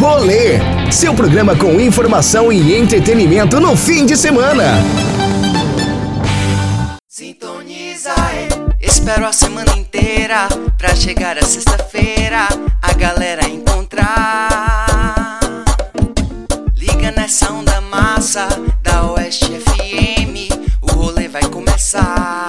Rolê, seu programa com informação e entretenimento no fim de semana. Sintoniza, espero a semana inteira pra chegar a sexta-feira a galera encontrar. Liga nessa onda massa da Oeste FM, o rolê vai começar.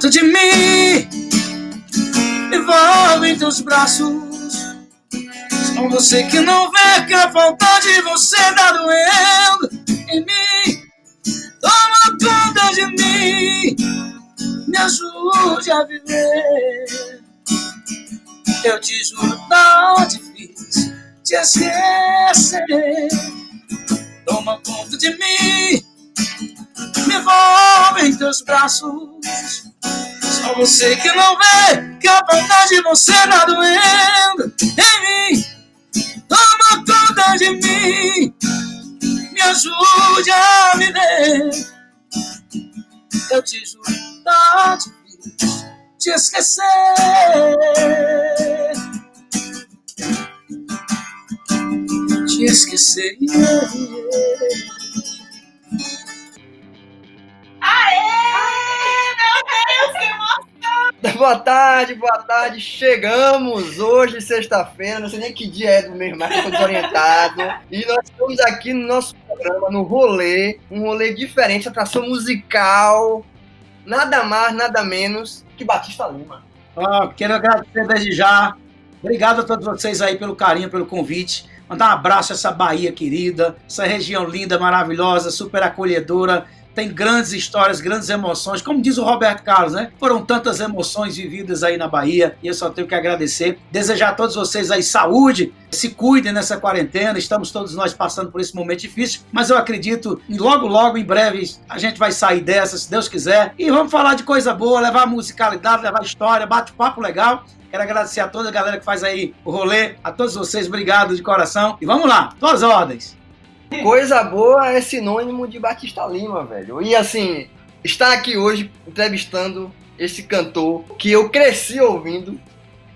Conta de mim, envolve em teus braços. Só você que não vê que a falta de você tá doendo em mim. Toma conta de mim, me ajude a viver. Eu te juro, tá difícil te esquecer. Toma conta de mim, me envolve em teus braços. Só você que não vê que a vontade de você tá doendo em mim. Toma conta de mim, me ajude a viver. Eu te juro, tá difícil te esquecer. Te esquecer. Boa tarde, boa tarde. Chegamos hoje, sexta-feira. Não sei nem que dia é do mês, mas tô desorientado. E nós estamos aqui no nosso programa, no rolê. Um rolê diferente, atração musical. Nada mais, nada menos que Batista Lima. Ah, quero agradecer desde já. Obrigado a todos vocês aí pelo carinho, pelo convite. Mandar um abraço a essa Bahia querida, essa região linda, maravilhosa, super acolhedora. Tem grandes histórias, grandes emoções. Como diz o Roberto Carlos, né? Foram tantas emoções vividas aí na Bahia e eu só tenho que agradecer. Desejar a todos vocês aí saúde, se cuidem nessa quarentena. Estamos todos nós passando por esse momento difícil, mas eu acredito que logo, logo, em breve, a gente vai sair dessa, se Deus quiser. E vamos falar de coisa boa, levar musicalidade, levar história, bate-papo legal. Quero agradecer a toda a galera que faz aí o rolê, a todos vocês, obrigado de coração. E vamos lá, todas as ordens. Coisa boa é sinônimo de Batista Lima, velho. E assim, estar aqui hoje entrevistando esse cantor que eu cresci ouvindo.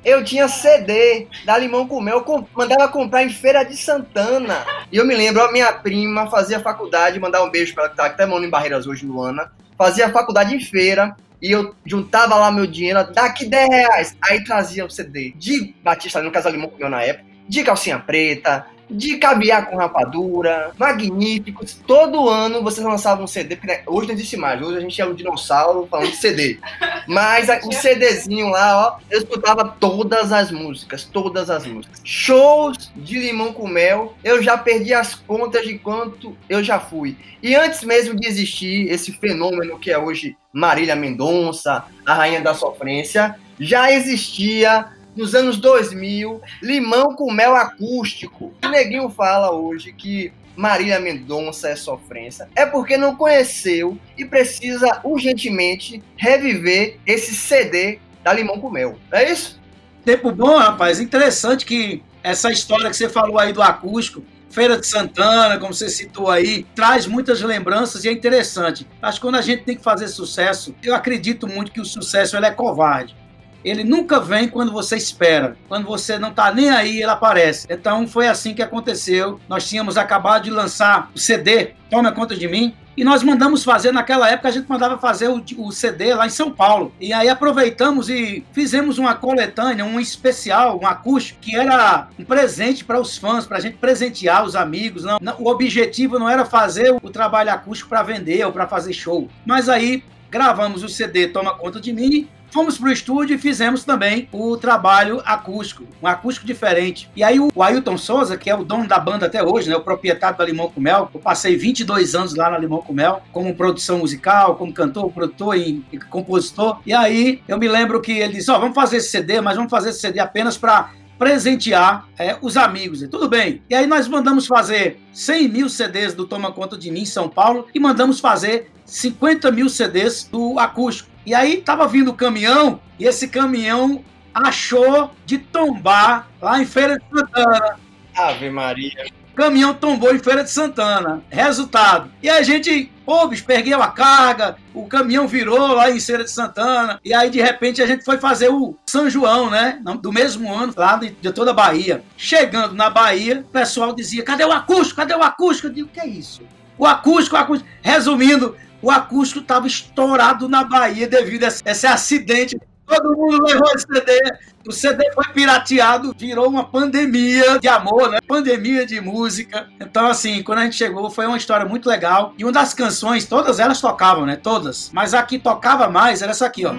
Eu tinha CD da Limão com Mel, eu mandava comprar em Feira de Santana. E eu me lembro, a minha prima fazia faculdade, mandar um beijo para ela que tá até em Barreiras hoje, Luana. Fazia faculdade em feira e eu juntava lá meu dinheiro, daqui 10 reais. Aí trazia o CD de Batista no caso Limão com Mel na época, de calcinha preta, de caviar com rapadura, magníficos. Todo ano vocês lançavam um CD, porque hoje não existe mais, hoje a gente é um dinossauro falando de CD. Mas o CDzinho lá, ó, eu escutava todas as músicas, todas as músicas. Shows de limão com mel, eu já perdi as contas de quanto eu já fui. E antes mesmo de existir esse fenômeno que é hoje Marília Mendonça, a rainha da sofrência, já existia nos anos 2000, limão com mel acústico. O neguinho fala hoje que Marília Mendonça é sofrência, é porque não conheceu e precisa urgentemente reviver esse CD da Limão com Mel. É isso? Tempo bom, rapaz. Interessante que essa história que você falou aí do acústico, Feira de Santana, como você citou aí, traz muitas lembranças e é interessante. Acho que quando a gente tem que fazer sucesso, eu acredito muito que o sucesso é covarde ele nunca vem quando você espera. Quando você não está nem aí, ele aparece. Então foi assim que aconteceu. Nós tínhamos acabado de lançar o CD, Toma Conta de Mim, e nós mandamos fazer, naquela época, a gente mandava fazer o, o, CD lá em São Paulo. E aí aproveitamos e fizemos uma coletânea, um especial, um acústico, que era um presente para os fãs, para a gente presentear os amigos. Não, não, o objetivo não era fazer o trabalho acústico para vender ou para fazer show. Mas aí gravamos o CD Toma Conta de Mim fomos pro estúdio e fizemos também o trabalho acústico, um acústico diferente. E aí o Ailton Souza, que é o dono da banda até hoje, né, o proprietário da Limão com Mel, eu passei 22 anos lá na Limão com Mel, como produção musical, como cantor, produtor e, e compositor. E aí eu me lembro que ele disse: Ó, oh, vamos fazer esse CD, mas vamos fazer esse CD apenas para presentear é, os amigos. E tudo bem. E aí nós mandamos fazer 100 mil CDs do Toma Conta de Mim em São Paulo e mandamos fazer 50 mil CDs do acústico. E aí tava vindo o caminhão e esse caminhão achou de tombar lá em Feira de Santana. Ave Maria. O caminhão tombou em Feira de Santana. Resultado. E a gente, pô, bicho, perdeu a carga, o caminhão virou lá em Feira de Santana. E aí, de repente, a gente foi fazer o São João, né? Do mesmo ano, lá de, de toda a Bahia. Chegando na Bahia, o pessoal dizia: cadê o acústico? Cadê o acústico? Eu digo: o que é isso? O acústico, o acústico. Resumindo, o acústico estava estourado na Bahia devido a esse acidente. Todo mundo levou esse CD. O CD foi pirateado, virou uma pandemia de amor, né? Pandemia de música. Então, assim, quando a gente chegou, foi uma história muito legal. E uma das canções, todas elas tocavam, né? Todas. Mas a que tocava mais era essa aqui, ó.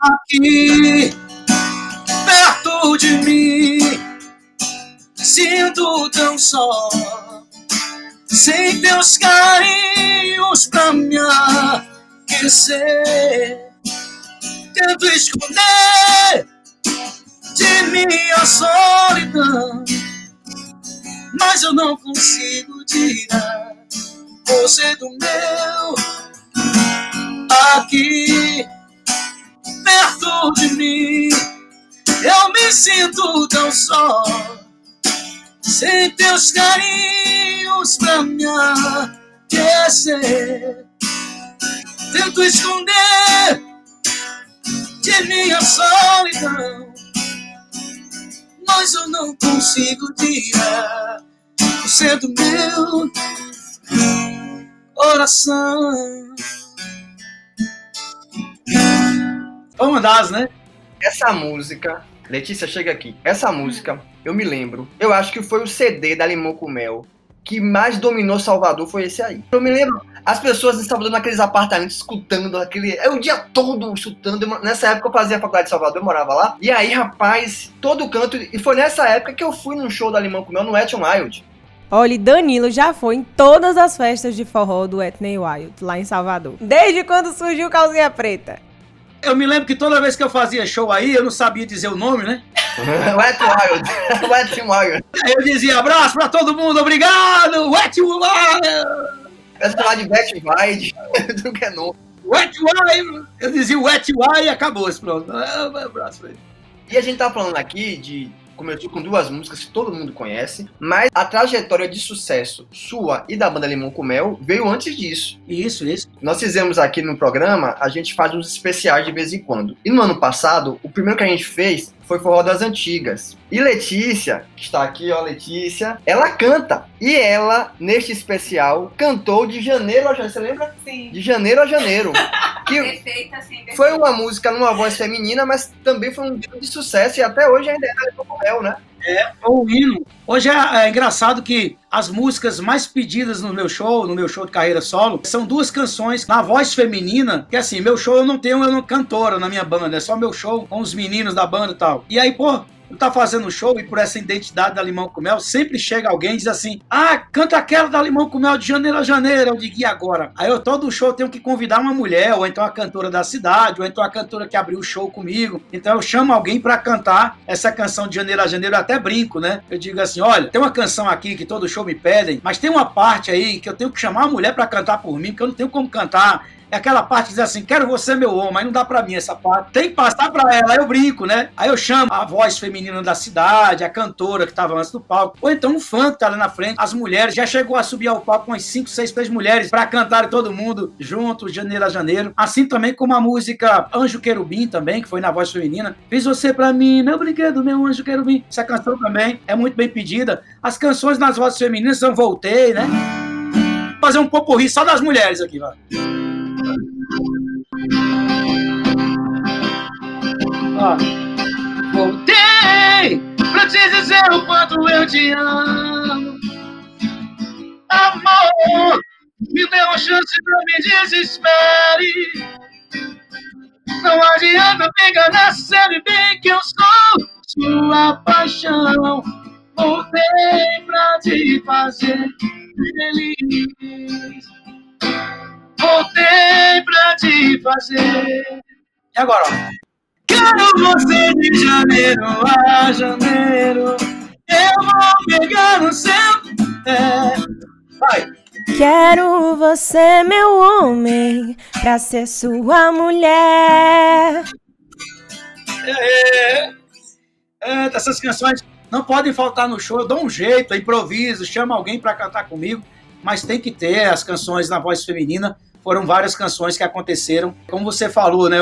Aqui, perto de mim, sinto tão só sem teus carinhos pra me aquecer. Tento esconder de minha solidão, mas eu não consigo tirar você do meu aqui perto de mim. Eu me sinto tão só sem teus carinhos pra me aquecer. Tento esconder de minha solidão, mas eu não consigo tirar você do meu coração. Vamos das, né? Essa música Letícia, chega aqui. Essa música, eu me lembro, eu acho que foi o CD da Limão com Mel que mais dominou Salvador foi esse aí. Eu me lembro, as pessoas em Salvador naqueles apartamentos escutando aquele. É o dia todo escutando. Nessa época eu fazia a faculdade de Salvador, eu morava lá. E aí, rapaz, todo canto. E foi nessa época que eu fui num show da Limão com Mel no Ethan Wild. Olha, Danilo já foi em todas as festas de forró do Etney Wild, lá em Salvador. Desde quando surgiu Calzinha Preta. Eu me lembro que toda vez que eu fazia show aí, eu não sabia dizer o nome, né? Wet Wild. Wet Wild. Aí eu dizia abraço pra todo mundo, obrigado! Wet Wild! Eu falar de Wet Wild, do que é novo. Wet Wild! Eu dizia Wet Wild e acabou esse pronto. Abraço pra ele. E a gente tá falando aqui de começou com duas músicas que todo mundo conhece, mas a trajetória de sucesso sua e da banda Limão com Mel veio antes disso. Isso, isso. Nós fizemos aqui no programa, a gente faz uns especiais de vez em quando. E no ano passado, o primeiro que a gente fez foi Forró das Antigas. E Letícia, que está aqui, ó, Letícia, ela canta. E ela, neste especial, cantou de janeiro a janeiro. Você lembra? Sim. De janeiro a janeiro. que perfeita, sim. Perfeita. Foi uma música numa voz feminina, mas também foi um grande sucesso e até hoje ainda é Mel, né? É, o hino. Hoje é, é, engraçado que as músicas mais pedidas no meu show, no meu show de carreira solo, são duas canções na voz feminina, que assim, meu show eu não tenho eu não cantora na minha banda, é só meu show com os meninos da banda e tal. E aí, pô, tá fazendo show e por essa identidade da Limão com Mel, sempre chega alguém e diz assim: Ah, canta aquela da Limão com Mel de janeiro a janeiro. Eu digo, e agora? Aí eu todo show tenho que convidar uma mulher, ou então a cantora da cidade, ou então a cantora que abriu o show comigo. Então eu chamo alguém para cantar essa canção de janeiro a janeiro, eu até brinco, né? Eu digo assim: olha, tem uma canção aqui que todo show me pedem, mas tem uma parte aí que eu tenho que chamar a mulher para cantar por mim, porque eu não tenho como cantar é aquela parte que diz assim, quero você meu homem, mas não dá pra mim essa parte. Tem que passar pra ela, aí eu brinco, né? Aí eu chamo a voz feminina da cidade, a cantora que tava antes do palco, ou então um fã que tá ali na frente, as mulheres, já chegou a subir ao palco com umas 5, 6, 3 mulheres pra cantar todo mundo junto, janeiro a janeiro. Assim também como a música Anjo Querubim também, que foi na voz feminina. Fiz você pra mim, meu brinquedo, meu anjo querubim. Essa canção também é muito bem pedida. As canções nas vozes femininas são Voltei, né? Vou fazer um poporri só das mulheres aqui, vai. Voltei pra te dizer o quanto eu te amo. Amor, me dê uma chance, não me desespere. Não adianta pegar na série bem que eu sou sua paixão. Voltei pra te fazer feliz. Voltei pra te fazer. E agora, ó. Quero você de janeiro a janeiro. Eu vou pegar no seu. É. Vai. Quero você, meu homem, pra ser sua mulher. É, é, é, essas canções não podem faltar no show. Eu dou um jeito, improviso, chamo alguém para cantar comigo, mas tem que ter as canções na voz feminina. Foram várias canções que aconteceram. Como você falou, né?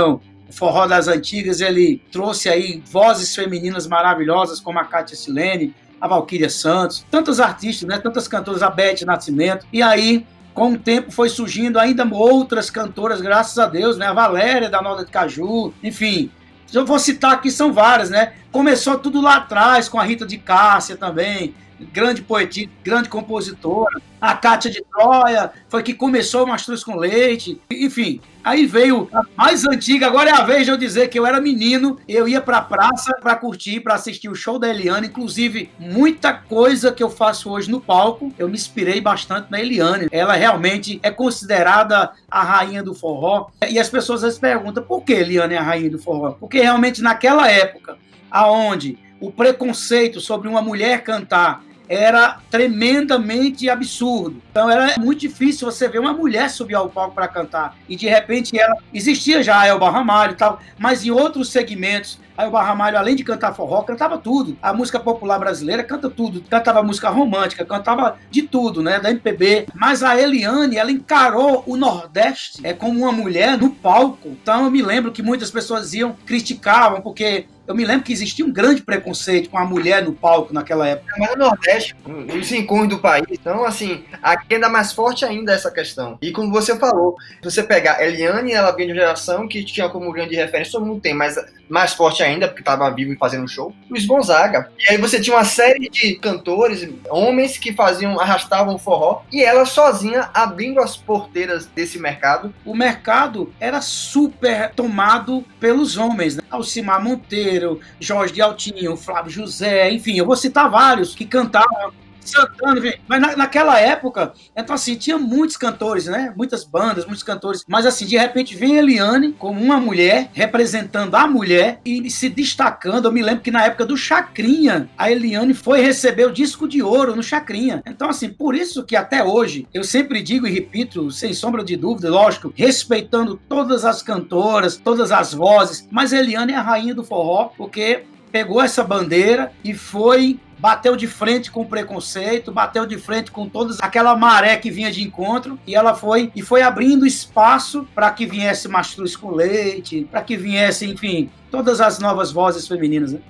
O forró das antigas, ele trouxe aí vozes femininas maravilhosas, como a Cátia Silene, a Valquíria Santos, tantos artistas, né? Tantas cantoras, a Beth Nascimento. E aí, com o tempo, foi surgindo ainda outras cantoras, graças a Deus, né? A Valéria da Nota de Caju, enfim. Eu vou citar aqui, são várias, né? Começou tudo lá atrás, com a Rita de Cássia também, grande poetisa, grande compositora. A Cátia de Troia foi que começou o Mastruz com Leite. Enfim, aí veio a mais antiga. Agora é a vez de eu dizer que eu era menino, eu ia pra praça pra curtir, pra assistir o show da Eliane. Inclusive, muita coisa que eu faço hoje no palco, eu me inspirei bastante na Eliane. Ela realmente é considerada a rainha do forró. E as pessoas às vezes perguntam por que Eliane é a rainha do forró? Porque realmente naquela época, aonde o preconceito sobre uma mulher cantar era tremendamente absurdo. Então era muito difícil você ver uma mulher subir ao palco para cantar. E de repente ela existia já a Elba Ramalho e tal, mas em outros segmentos a Elba Ramalho, além de cantar forró, cantava tudo. A música popular brasileira canta tudo. Cantava música romântica, cantava de tudo, né? Da MPB. Mas a Eliane, ela encarou o Nordeste é, como uma mulher no palco. Então eu me lembro que muitas pessoas iam, criticavam, porque eu me lembro que existia um grande preconceito com a mulher no palco naquela época. Mas no Nordeste, nos encontros do país, então, assim, aqui ainda mais forte ainda essa questão. E como você falou, se você pegar Eliane, ela vem de uma geração que tinha como grande referência, todo mundo tem, mas mais forte ainda, porque estava vivo e fazendo show, Luiz Gonzaga. E aí você tinha uma série de cantores, homens que faziam, arrastavam forró, e ela sozinha abrindo as porteiras desse mercado. O mercado era super tomado pelos homens, né? Alcimar Monteiro, Jorge de Altinho, Flávio José, enfim, eu vou citar vários que cantavam Santana, mas na, naquela época, então assim, tinha muitos cantores, né? Muitas bandas, muitos cantores. Mas assim, de repente vem Eliane como uma mulher, representando a mulher e se destacando. Eu me lembro que na época do Chacrinha, a Eliane foi receber o disco de ouro no Chacrinha. Então, assim, por isso que até hoje, eu sempre digo e repito, sem sombra de dúvida, lógico, respeitando todas as cantoras, todas as vozes, mas Eliane é a rainha do forró, porque pegou essa bandeira e foi bateu de frente com o preconceito, bateu de frente com toda aquela maré que vinha de encontro e ela foi e foi abrindo espaço para que viesse mastruz com leite, para que viesse, enfim, todas as novas vozes femininas. Né?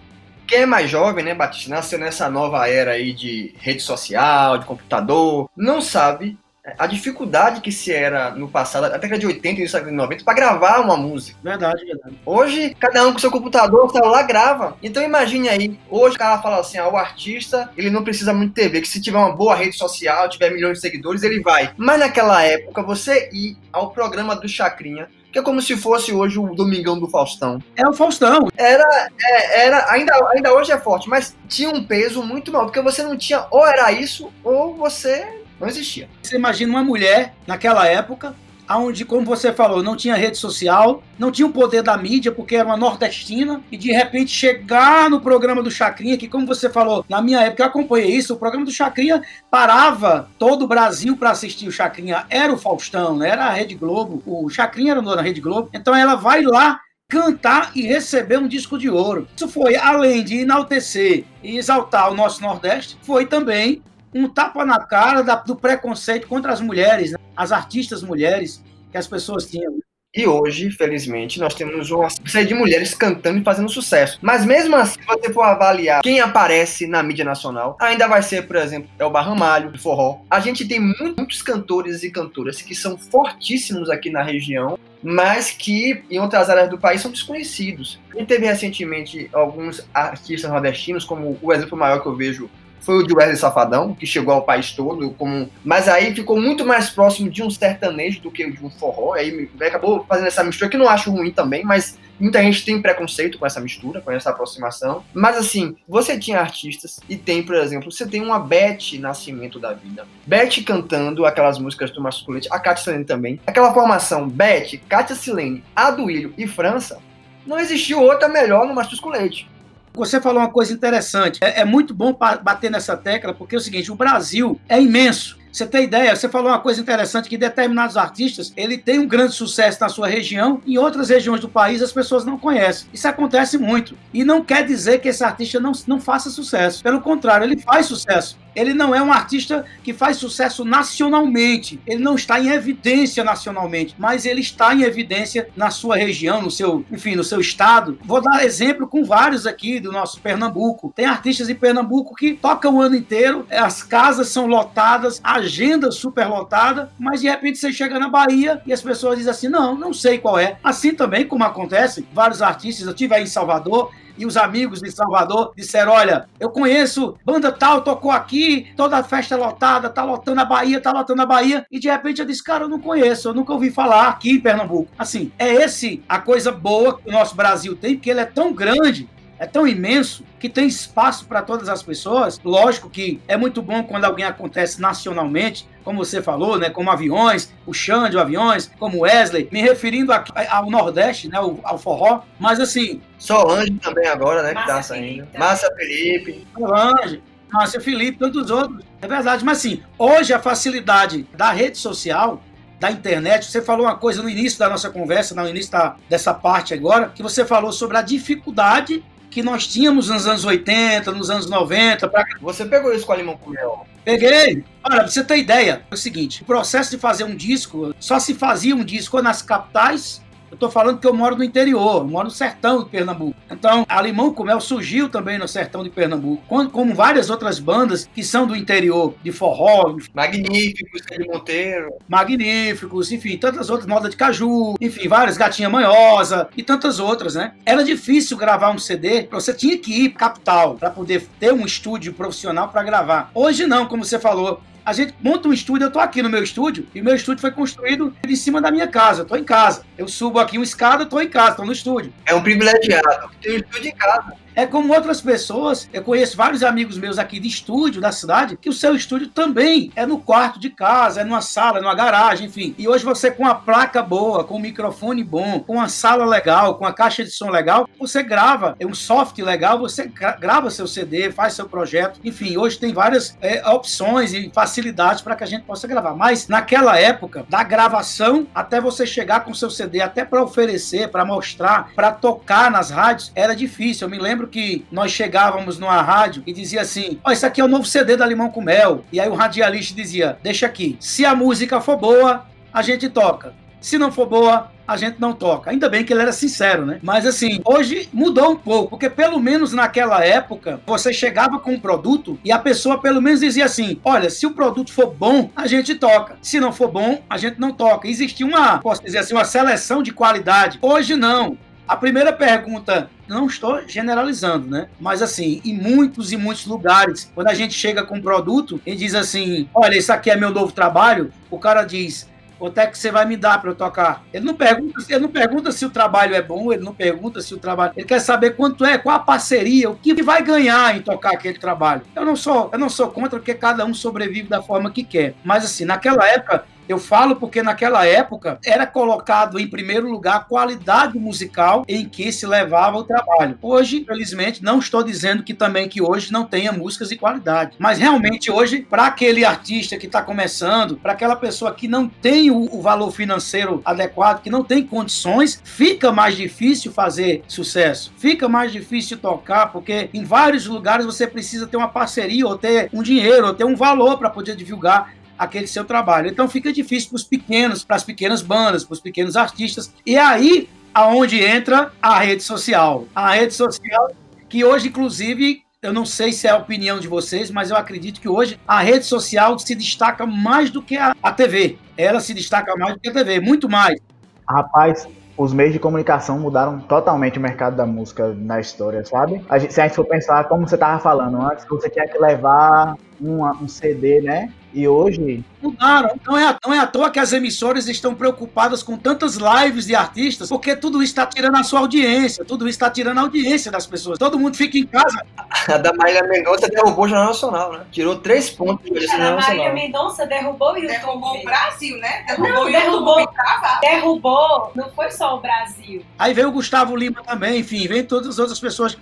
Quem é mais jovem, né, Batista, nasceu nessa nova era aí de rede social, de computador, não sabe a dificuldade que se era no passado, até década de 80 e de 90, para gravar uma música. Verdade, verdade. Hoje, cada um com seu computador, celular, grava. Então imagine aí, hoje o cara fala assim, ah, o artista, ele não precisa muito TV, que se tiver uma boa rede social, tiver milhões de seguidores, ele vai. Mas naquela época, você ir ao programa do Chacrinha, que é como se fosse hoje o Domingão do Faustão. É o Faustão. Era, é, era ainda, ainda hoje é forte, mas tinha um peso muito maior, porque você não tinha, ou era isso, ou você não existia. Você imagina uma mulher naquela época, onde, como você falou, não tinha rede social, não tinha o poder da mídia, porque era uma nordestina, e de repente chegar no programa do Chacrinha, que, como você falou, na minha época eu acompanhei isso, o programa do Chacrinha parava todo o Brasil para assistir o Chacrinha. Era o Faustão, né? era a Rede Globo, o Chacrinha era na Rede Globo, então ela vai lá cantar e receber um disco de ouro. Isso foi, além de enaltecer e exaltar o nosso Nordeste, foi também um tapa na cara da, do preconceito contra as mulheres, né? as artistas mulheres que as pessoas tinham. E hoje, felizmente, nós temos uma série de mulheres cantando e fazendo sucesso. Mas mesmo assim, se você for avaliar quem aparece na mídia nacional, ainda vai ser, por exemplo, Elba Ramalho, do forró. A gente tem muitos cantores e cantoras que são fortíssimos aqui na região, mas que em outras áreas do país são desconhecidos. A gente teve recentemente alguns artistas nordestinos, como o exemplo maior que eu vejo foi o de Wesley Safadão, que chegou ao país todo, como... mas aí ficou muito mais próximo de um sertanejo do que de um forró, aí acabou fazendo essa mistura, que não acho ruim também, mas muita gente tem preconceito com essa mistura, com essa aproximação. Mas assim, você tinha artistas e tem, por exemplo, você tem uma Beth Nascimento da vida. Beth cantando aquelas músicas do Masculete, a Cátia Silene também. Aquela formação Beth, Cátia Silene, Aduílio e França, não existiu outra melhor no Masculete. Você falou uma coisa interessante. É, é muito bom bater nessa tecla, porque é o seguinte: o Brasil é imenso. Você tem ideia? Você falou uma coisa interessante que determinados artistas ele tem um grande sucesso na sua região, em outras regiões do país as pessoas não conhecem. Isso acontece muito. E não quer dizer que esse artista não, não faça sucesso. Pelo contrário, ele faz sucesso. Ele não é um artista que faz sucesso nacionalmente. Ele não está em evidência nacionalmente, mas ele está em evidência na sua região, no seu, enfim, no seu estado. Vou dar exemplo com vários aqui do nosso Pernambuco. Tem artistas em Pernambuco que tocam o ano inteiro, as casas são lotadas, a agenda super lotada, mas de repente você chega na Bahia e as pessoas dizem assim: "Não, não sei qual é". Assim também como acontece, vários artistas, eu tive aí em Salvador, e os amigos de Salvador disseram: Olha, eu conheço, banda tal tocou aqui, toda a festa lotada, tá lotando a Bahia, tá lotando a Bahia. E de repente eu disse: Cara, eu não conheço, eu nunca ouvi falar aqui em Pernambuco. Assim, é esse a coisa boa que o nosso Brasil tem, porque ele é tão grande é tão imenso que tem espaço para todas as pessoas. Lógico que é muito bom quando alguém acontece nacionalmente, como você falou, né, como aviões, o Xande, o aviões, como Wesley, me referindo aqui ao Nordeste, né, ao, ao forró, mas assim... Solange também agora, né, que tá saindo. Márcia Felipe. Solange. Márcia Felipe, tantos outros. É verdade, mas assim, hoje a facilidade da rede social da internet. Você falou uma coisa no início da nossa conversa, no início da, dessa parte agora, que você falou sobre a dificuldade que nós tínhamos nos anos 80, nos anos 90. Pra... Você pegou isso com a Limão Cruel? Peguei. Olha, pra você ter ideia, é o seguinte: o processo de fazer um disco só se fazia um disco nas capitais eu tô falando que eu moro no interior, eu moro no sertão de Pernambuco. Então, a Limão com Mel surgiu também no sertão de Pernambuco, como várias outras bandas que são do interior, de forró. Magníficos, de Monteiro. Magníficos, enfim, tantas outras, Moda de Caju, enfim, várias, Gatinha Manhosa e tantas outras, né? Era difícil gravar um CD, você tinha que ir capital para poder ter um estúdio profissional para gravar. Hoje não, como você falou, a gente monta um estúdio, eu tô aqui no meu estúdio, e o meu estúdio foi construído em cima da minha casa, eu tô em casa. Eu subo aqui uma escada, tô em casa, tô no estúdio. É um privilegiado, tem um estúdio em casa. É como outras pessoas, eu conheço vários amigos meus aqui de estúdio da cidade, que o seu estúdio também é no quarto de casa, é numa sala, numa garagem, enfim. E hoje você com a placa boa, com um microfone bom, com uma sala legal, com a caixa de som legal, você grava, é um software legal, você grava seu CD, faz seu projeto. Enfim, hoje tem várias é, opções e facilidades para que a gente possa gravar. Mas naquela época, da gravação até você chegar com seu CD, até para oferecer, para mostrar, para tocar nas rádios, era difícil. Eu me lembro lembro que nós chegávamos numa rádio e dizia assim: Ó, oh, isso aqui é o novo CD da Limão com Mel. E aí o radialista dizia: Deixa aqui, se a música for boa, a gente toca. Se não for boa, a gente não toca. Ainda bem que ele era sincero, né? Mas assim, hoje mudou um pouco, porque pelo menos naquela época, você chegava com um produto e a pessoa pelo menos dizia assim: olha, se o produto for bom, a gente toca. Se não for bom, a gente não toca. Existia uma, posso dizer assim, uma seleção de qualidade. Hoje não. A primeira pergunta, não estou generalizando, né? Mas assim, em muitos e muitos lugares, quando a gente chega com um produto e diz assim: olha, isso aqui é meu novo trabalho, o cara diz. Quanto é que você vai me dar para eu tocar? Ele não pergunta, ele não pergunta se o trabalho é bom, ele não pergunta se o trabalho. Ele quer saber quanto é, qual a parceria, o que vai ganhar em tocar aquele trabalho. Eu não sou, eu não sou contra porque cada um sobrevive da forma que quer. Mas assim, naquela época eu falo porque naquela época era colocado em primeiro lugar a qualidade musical em que se levava o trabalho. Hoje, felizmente, não estou dizendo que também que hoje não tenha músicas de qualidade, mas realmente hoje, para aquele artista que está começando, para aquela pessoa que não tem o, o valor financeiro adequado, que não tem condições, fica mais difícil fazer sucesso. Fica mais difícil tocar porque em vários lugares você precisa ter uma parceria ou ter um dinheiro ou ter um valor para poder divulgar aquele seu trabalho. Então fica difícil para os pequenos, para as pequenas bandas, para os pequenos artistas. E é aí aonde entra a rede social. A rede social que hoje, inclusive, eu não sei se é a opinião de vocês, mas eu acredito que hoje a rede social se destaca mais do que a, a TV. Ela se destaca mais do que a TV, muito mais. Rapaz, os meios de comunicação mudaram totalmente o mercado da música na história, sabe? A gente, se a gente for pensar, como você tava falando antes, você tinha que levar um CD, né? E hoje. Mudaram. Não é, não é à toa que as emissoras estão preocupadas com tantas lives de artistas, porque tudo isso está tirando a sua audiência, tudo isso está tirando a audiência das pessoas. Todo mundo fica em casa. A da Marília Mendonça derrubou o Jornal Nacional, né? Tirou três pontos do Jornal Nacional. A Marília Mendonça derrubou o YouTube. Derrubou o Brasil, né? Derrubou não, o derrubou, derrubou. Não foi só o Brasil. Aí veio o Gustavo Lima também, enfim, vem todas as outras pessoas.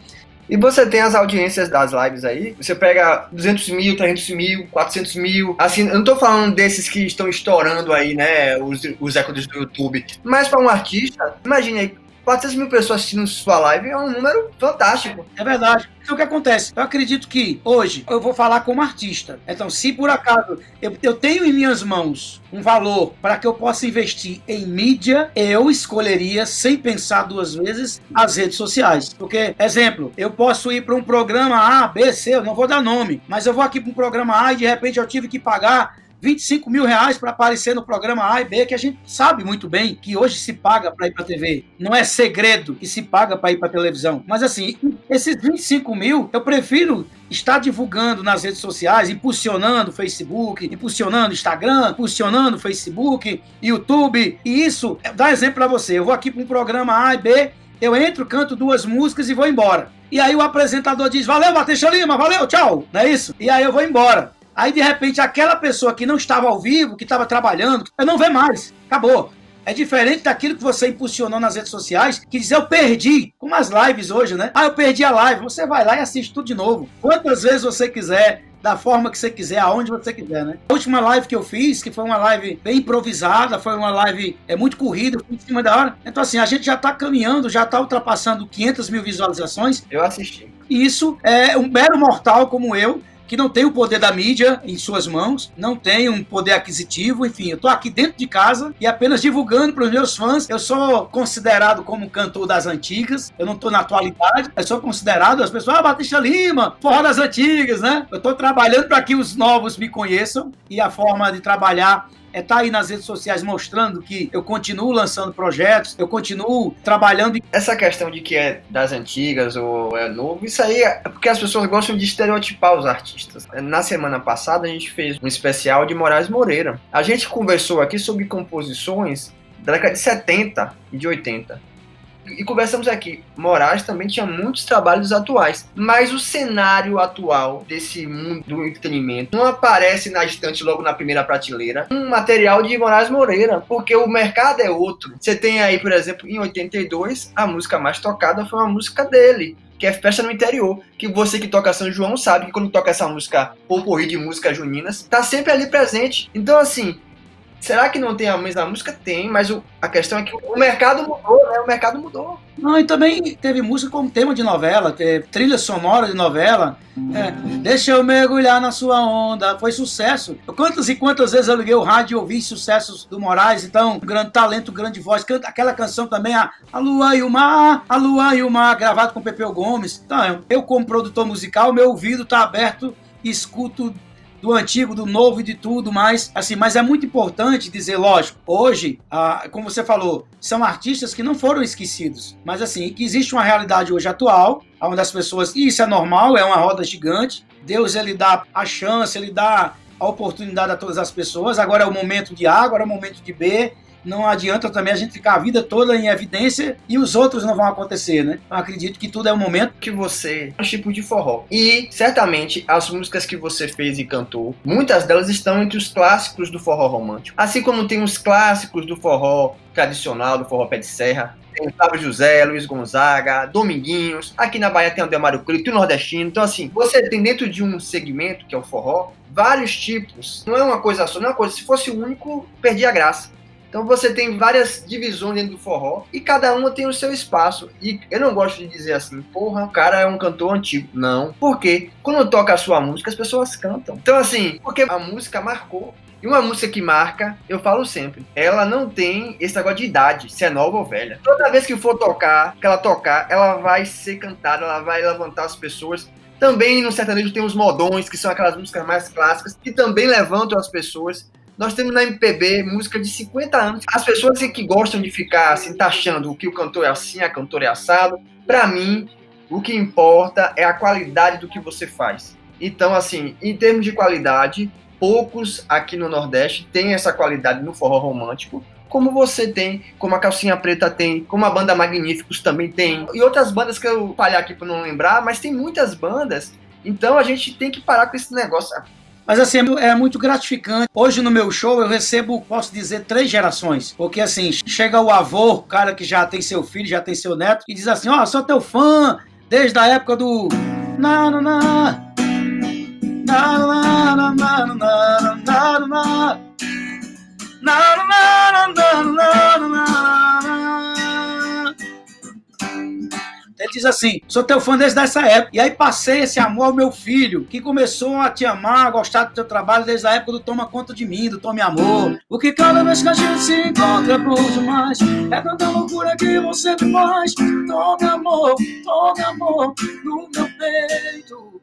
E você tem as audiências das lives aí, você pega 200 mil, 300 mil, 400 mil, assim, eu não tô falando desses que estão estourando aí, né, os, os do YouTube, mas para um artista, imagine aí, 400 mil pessoas assistindo sua live é um número fantástico. É verdade. Então o que acontece? Eu acredito que hoje eu vou falar como artista. Então, se por acaso eu, eu tenho em minhas mãos um valor para que eu possa investir em mídia, eu escolheria, sem pensar duas vezes, as redes sociais. Porque, exemplo, eu posso ir para um programa A, B, C, eu não vou dar nome, mas eu vou aqui para um programa A e de repente eu tive que pagar 25 mil reais para aparecer no programa A e B, que a gente sabe muito bem que hoje se paga para ir para TV. Não é segredo que se paga para ir para televisão. Mas assim, esses 25 mil, eu prefiro estar divulgando nas redes sociais, impulsionando Facebook, impulsionando Instagram, impulsionando Facebook, YouTube. E isso, dá exemplo para você. Eu vou aqui para um programa A e B, eu entro, canto duas músicas e vou embora. E aí o apresentador diz: Valeu, Batista Lima, valeu, tchau. Não é isso? E aí eu vou embora. Aí, de repente, aquela pessoa que não estava ao vivo, que estava trabalhando, não vê mais. Acabou. É diferente daquilo que você impulsionou nas redes sociais, que diz eu perdi, como as lives hoje, né? Ah, eu perdi a live. Você vai lá e assiste tudo de novo. Quantas vezes você quiser, da forma que você quiser, aonde você quiser, né? A última live que eu fiz, que foi uma live bem improvisada, foi uma live é muito corrida, em cima da hora. Então, assim, a gente já tá caminhando, já tá ultrapassando 500 mil visualizações. Eu assisti. Isso é um mero mortal como eu que não tem o poder da mídia em suas mãos, não tem um poder aquisitivo, enfim, eu tô aqui dentro de casa e apenas divulgando para os meus fãs. Eu sou considerado como cantor das antigas, eu não tô na atualidade, eu sou considerado as pessoas, ah, Batista Lima, forró das antigas, né? Eu tô trabalhando para que os novos me conheçam e a forma de trabalhar é estar tá aí nas redes sociais mostrando que eu continuo lançando projetos, eu continuo trabalhando. Essa questão de que é das antigas ou é novo, isso aí é porque as pessoas gostam de estereotipar os artistas. Na semana passada a gente fez um especial de Moraes Moreira. A gente conversou aqui sobre composições da década de 70 e de 80 e conversamos aqui, Moraes também tinha muitos trabalhos atuais, mas o cenário atual desse mundo do entretenimento não aparece na estante logo na primeira prateleira um material de Moraes Moreira, porque o mercado é outro. Você tem aí, por exemplo, em 82, a música mais tocada foi uma música dele, que é Festa no Interior, que você que toca São João sabe que quando toca essa música, correr de músicas juninas, tá sempre ali presente. Então, assim, Será que não tem a mesma música? Tem, mas o, a questão é que o mercado mudou, né? O mercado mudou. Não, e também teve música como tema de novela, teve trilha sonora de novela. É, Deixa eu mergulhar na sua onda, foi sucesso. Quantas e quantas vezes eu liguei o rádio e ouvi sucessos do Moraes, então, grande talento, grande voz. Canta aquela canção também, a, a Lua e o Mar, a Lua e o Mar, gravado com Pepeu Gomes. Então, eu, como produtor musical, meu ouvido tá aberto e escuto do antigo, do novo e de tudo mais. Assim, mas é muito importante dizer, lógico, hoje, ah, como você falou, são artistas que não foram esquecidos, mas assim, que existe uma realidade hoje atual, onde as pessoas, e isso é normal, é uma roda gigante. Deus ele dá a chance, ele dá a oportunidade a todas as pessoas. Agora é o momento de A, agora é o momento de B não adianta também a gente ficar a vida toda em evidência e os outros não vão acontecer, né? Acredito que tudo é o momento que você é um tipo de forró. E certamente as músicas que você fez e cantou, muitas delas estão entre os clássicos do forró romântico. Assim como tem os clássicos do forró tradicional, do forró pé de serra, tem Fábio José, Luiz Gonzaga, Dominguinhos. Aqui na Bahia tem o Demário Crito, o nordestino. Então, assim, você tem dentro de um segmento, que é o forró, vários tipos. Não é uma coisa só, não é uma coisa. Se fosse o único, perdia a graça. Então você tem várias divisões dentro do forró e cada uma tem o seu espaço. E eu não gosto de dizer assim, porra, o cara é um cantor antigo. Não. Porque quando toca a sua música, as pessoas cantam. Então, assim, porque a música marcou. E uma música que marca, eu falo sempre, ela não tem esse negócio de idade, se é nova ou velha. Toda vez que for tocar, que ela tocar, ela vai ser cantada, ela vai levantar as pessoas. Também no sertanejo tem os modões, que são aquelas músicas mais clássicas, que também levantam as pessoas. Nós temos na MPB música de 50 anos. As pessoas que gostam de ficar assim, taxando que o cantor é assim, a cantora é assado, pra mim, o que importa é a qualidade do que você faz. Então, assim, em termos de qualidade, poucos aqui no Nordeste têm essa qualidade no forró romântico, como você tem, como a Calcinha Preta tem, como a banda Magníficos também tem, e outras bandas que eu falhar aqui para não lembrar, mas tem muitas bandas, então a gente tem que parar com esse negócio. Mas assim, é muito gratificante. Hoje no meu show eu recebo, posso dizer, três gerações. Porque assim, chega o avô, o cara que já tem seu filho, já tem seu neto, e diz assim: Ó, oh, sou teu fã, desde a época do. Na, na, na. Na, na, na, na, na, na, na, na. Na, na, na, na, na, na. Diz assim: sou teu fã desde essa época. E aí passei esse amor ao meu filho, que começou a te amar, a gostar do teu trabalho desde a época do Toma Conta de Mim, do Tome Amor. O que cada vez que a gente se encontra é bom demais. É tanta loucura que você me faz. Tome amor, tome amor no meu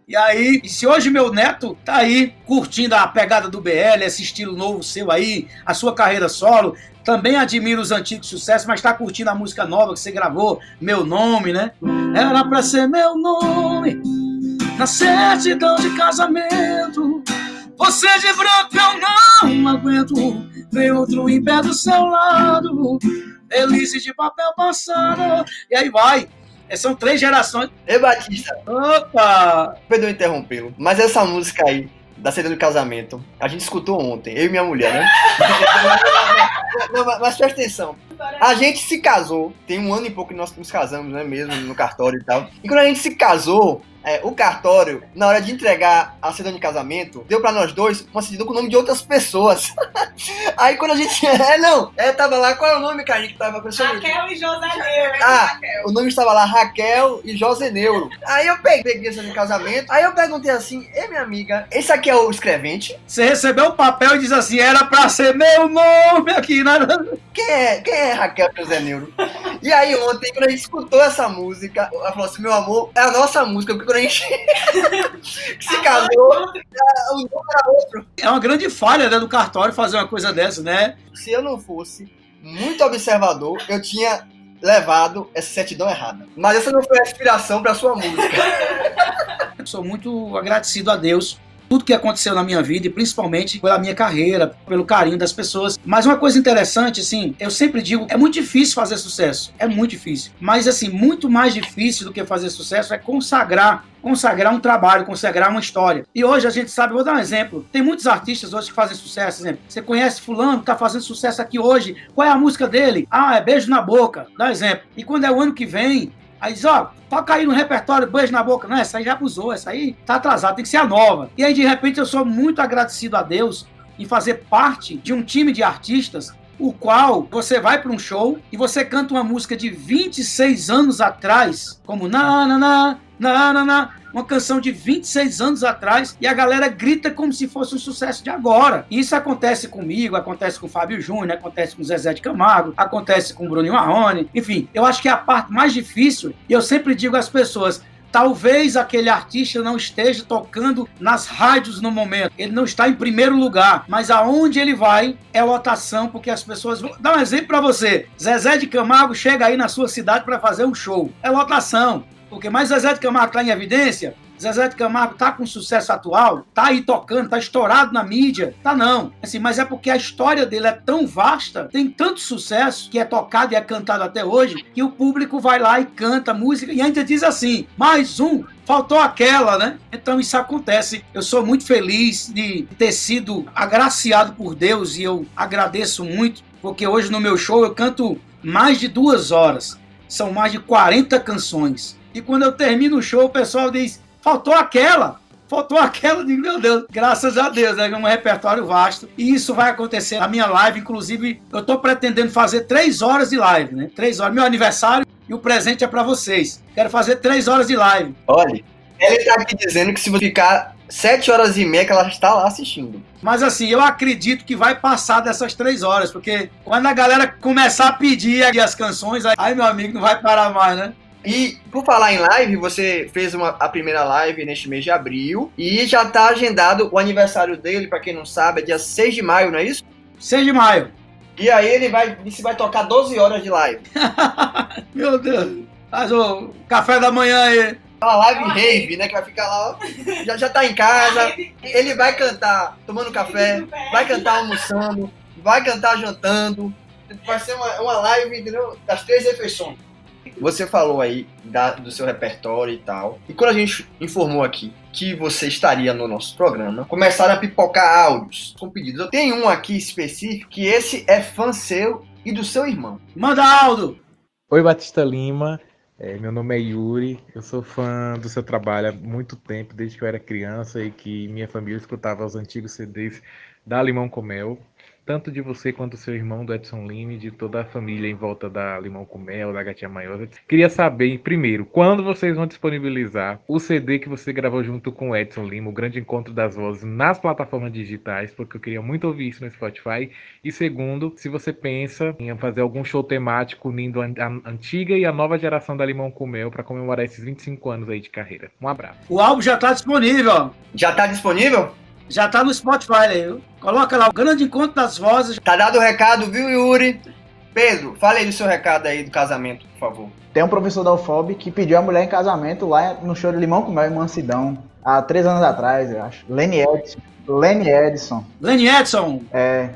E aí, e se hoje meu neto tá aí curtindo a pegada do BL, esse estilo novo seu aí, a sua carreira solo, também admira os antigos sucessos, mas está curtindo a música nova que você gravou, Meu Nome, né? Era pra ser meu nome na certidão de casamento. Você de branco eu não aguento ver outro em pé do seu lado. Elise de papel passado. E aí vai. É, são três gerações. Ei, Batista. Opa! Perdão interrompê-lo, mas essa música aí da cena do casamento. A gente escutou ontem, eu e minha mulher, né? não, mas, mas presta atenção. A gente se casou, tem um ano e pouco que nós nos casamos, né? Mesmo no cartório e tal. E quando a gente se casou, é, o cartório, na hora de entregar a certidão de casamento, deu pra nós dois uma certidão com o nome de outras pessoas. Aí quando a gente. É, não, é, tava lá, qual é o nome, cara, que tava pensando? Raquel e José Neuro. Ah, Raquel. o nome estava lá, Raquel e José Neuro. Aí eu peguei, peguei essa de casamento, aí eu perguntei assim, ei minha amiga, esse aqui é o escrevente? Você recebeu o papel e diz assim, era pra ser meu nome aqui, né? Quem é, quem é Raquel José Neuro? E aí ontem, quando a gente escutou essa música, ela falou assim, meu amor, é a nossa música, porque quando a gente se casou, o nome era outro. É uma grande falha né, do cartório fazer uma coisa dessa, né? Se eu não fosse muito observador, eu tinha levado essa certidão errada. Mas essa não foi a inspiração para sua música. Eu sou muito agradecido a Deus tudo que aconteceu na minha vida e principalmente pela minha carreira, pelo carinho das pessoas. Mas uma coisa interessante, assim, eu sempre digo, é muito difícil fazer sucesso, é muito difícil. Mas assim, muito mais difícil do que fazer sucesso é consagrar consagrar um trabalho, consagrar uma história. E hoje a gente sabe, vou dar um exemplo. Tem muitos artistas hoje que fazem sucesso, exemplo. Você conhece fulano que tá fazendo sucesso aqui hoje. Qual é a música dele? Ah, é Beijo na Boca. Dá exemplo. E quando é o ano que vem, Aí diz, ó, toca aí no repertório, beijo na boca. Não, essa aí já abusou, essa aí tá atrasada, tem que ser a nova. E aí, de repente, eu sou muito agradecido a Deus em fazer parte de um time de artistas o qual você vai para um show e você canta uma música de 26 anos atrás, como na na na na na, na uma canção de 26 anos atrás e a galera grita como se fosse um sucesso de agora. Isso acontece comigo, acontece com o Fábio Júnior, acontece com o Zezé de Camargo, acontece com o Bruno Marrone. Enfim, eu acho que é a parte mais difícil e eu sempre digo às pessoas, Talvez aquele artista não esteja tocando nas rádios no momento. Ele não está em primeiro lugar. Mas aonde ele vai é lotação, porque as pessoas. Vou dar um exemplo para você. Zezé de Camargo chega aí na sua cidade para fazer um show. É lotação. Porque mais Zezé de Camargo está em evidência. Zezé de Camargo tá com sucesso atual, tá aí tocando, tá estourado na mídia, tá não. Assim, mas é porque a história dele é tão vasta, tem tanto sucesso que é tocado e é cantado até hoje, que o público vai lá e canta música e ainda diz assim: mais um, faltou aquela, né? Então isso acontece. Eu sou muito feliz de ter sido agraciado por Deus e eu agradeço muito, porque hoje no meu show eu canto mais de duas horas. São mais de 40 canções. E quando eu termino o show, o pessoal diz: faltou aquela. Faltou aquela, digo, meu Deus, graças a Deus, é um repertório vasto. E isso vai acontecer na minha live. Inclusive, eu estou pretendendo fazer três horas de live, né? Três horas. Meu aniversário e o presente é para vocês. Quero fazer três horas de live. Olha, ele está aqui dizendo que se você ficar sete horas e meia, que ela está lá assistindo. Mas assim, eu acredito que vai passar dessas três horas, porque quando a galera começar a pedir as canções, aí meu amigo não vai parar mais, né? E por falar em live, você fez uma, a primeira live neste mês de abril e já tá agendado o aniversário dele, pra quem não sabe, é dia 6 de maio, não é isso? 6 de maio. E aí ele vai, disse vai tocar 12 horas de live. Meu Deus. Faz o café da manhã aí. Uma live rave, né? Que vai ficar lá, ó, já, já tá em casa, ele vai cantar tomando café, vai cantar almoçando, vai cantar jantando. Vai ser uma, uma live, entendeu? Das três refeições. Você falou aí da- do seu repertório e tal. E quando a gente informou aqui que você estaria no nosso programa, começaram a pipocar áudios com pedidos. Eu tenho um aqui específico que esse é fã seu e do seu irmão. Manda Aldo. Oi, Batista Lima. É, meu nome é Yuri. Eu sou fã do seu trabalho há muito tempo, desde que eu era criança e que minha família escutava os antigos CDs da Limão com Mel. Tanto de você quanto do seu irmão, do Edson Lima, e de toda a família em volta da Limão com Mel, da Gatinha Maiosa. Queria saber, primeiro, quando vocês vão disponibilizar o CD que você gravou junto com o Edson Lima, o Grande Encontro das Vozes, nas plataformas digitais, porque eu queria muito ouvir isso no Spotify. E segundo, se você pensa em fazer algum show temático unindo a, antiga e a nova geração da Limão com Mel para comemorar esses 25 anos aí de carreira. Um abraço. O álbum já tá disponível. ó. Já tá disponível? Já tá no Spotify aí. viu? Coloca lá o Grande Encontro das Vozes. Tá dado o recado, viu, Yuri? Pedro, fale aí do seu recado aí do casamento, por favor. Tem um professor da UFOB que pediu a mulher em casamento lá no show de Limão com Mel em Mansidão. Há três anos atrás, eu acho. Lenny Edson. Lenny Edson. Lenny Edson. É.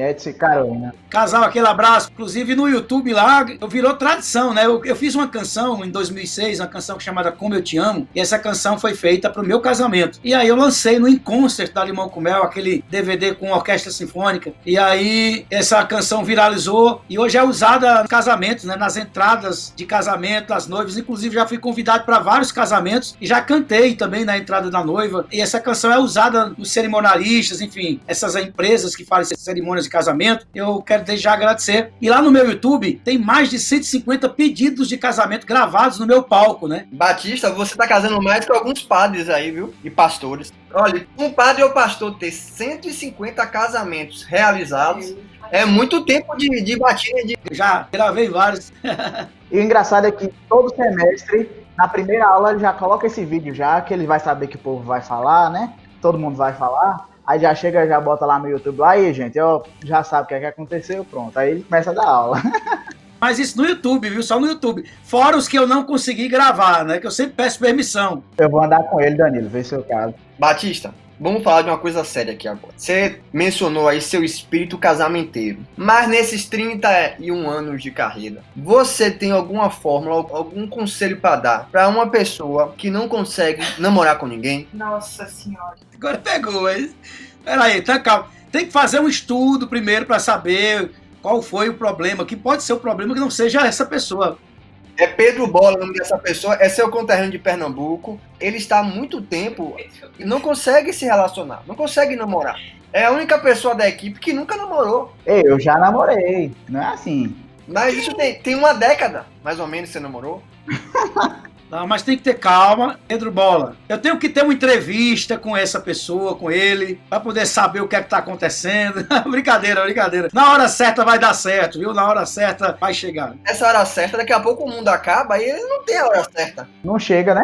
Edson e Carolina. Casal, aquele abraço. Inclusive no YouTube lá, virou tradição, né? Eu, eu fiz uma canção em 2006, uma canção chamada Como Eu Te Amo, e essa canção foi feita pro meu casamento. E aí eu lancei no Inconcert da Limão com Mel, aquele DVD com orquestra sinfônica. E aí essa canção viralizou e hoje é usada em casamentos, né? Nas entradas de casamento, as noivas. Inclusive já fui convidado para vários casamentos e já cantei também na entrada da noiva. E essa canção é usada nos cerimonialistas, enfim, essas empresas que fazem cerimônias de casamento. Eu quero desde já agradecer. E lá no meu YouTube tem mais de 150 pedidos de casamento gravados no meu palco, né? Batista, você tá casando mais que alguns padres aí, viu? E pastores. Olha, um padre ou pastor ter 150 casamentos realizados é muito tempo de, de batida de. Já gravei vários. E o engraçado é que todo semestre, na primeira aula, ele já coloca esse vídeo já, que ele vai saber que o povo vai falar, né? Todo mundo vai falar. Aí já chega, já bota lá no YouTube, aí, gente, ó, já sabe o que, é que aconteceu, pronto. Aí ele começa a dar aula. Mas isso no YouTube, viu? Só no YouTube. Fora os que eu não consegui gravar, né? Que eu sempre peço permissão. Eu vou andar com ele, Danilo, ver seu caso. Batista, vamos falar de uma coisa séria aqui agora. Você mencionou aí seu espírito casamenteiro. Mas nesses 31 anos de carreira, você tem alguma fórmula, algum conselho pra dar pra uma pessoa que não consegue namorar com ninguém? Nossa senhora. Agora pegou, mas. Peraí, tá calma. Tem que fazer um estudo primeiro pra saber qual foi o problema, que pode ser o problema que não seja essa pessoa. É Pedro Bola o nome dessa pessoa, é seu conterrâneo de Pernambuco. Ele está há muito tempo e não consegue se relacionar, não consegue namorar. É a única pessoa da equipe que nunca namorou. Ei, eu já namorei, não é assim. Mas isso tem, tem uma década, mais ou menos, você namorou. Tá, mas tem que ter calma, Pedro Bola. Eu tenho que ter uma entrevista com essa pessoa, com ele, pra poder saber o que é que tá acontecendo. brincadeira, brincadeira. Na hora certa vai dar certo, viu? Na hora certa vai chegar. Essa hora certa, daqui a pouco o mundo acaba e ele não tem a hora certa. Não chega, né?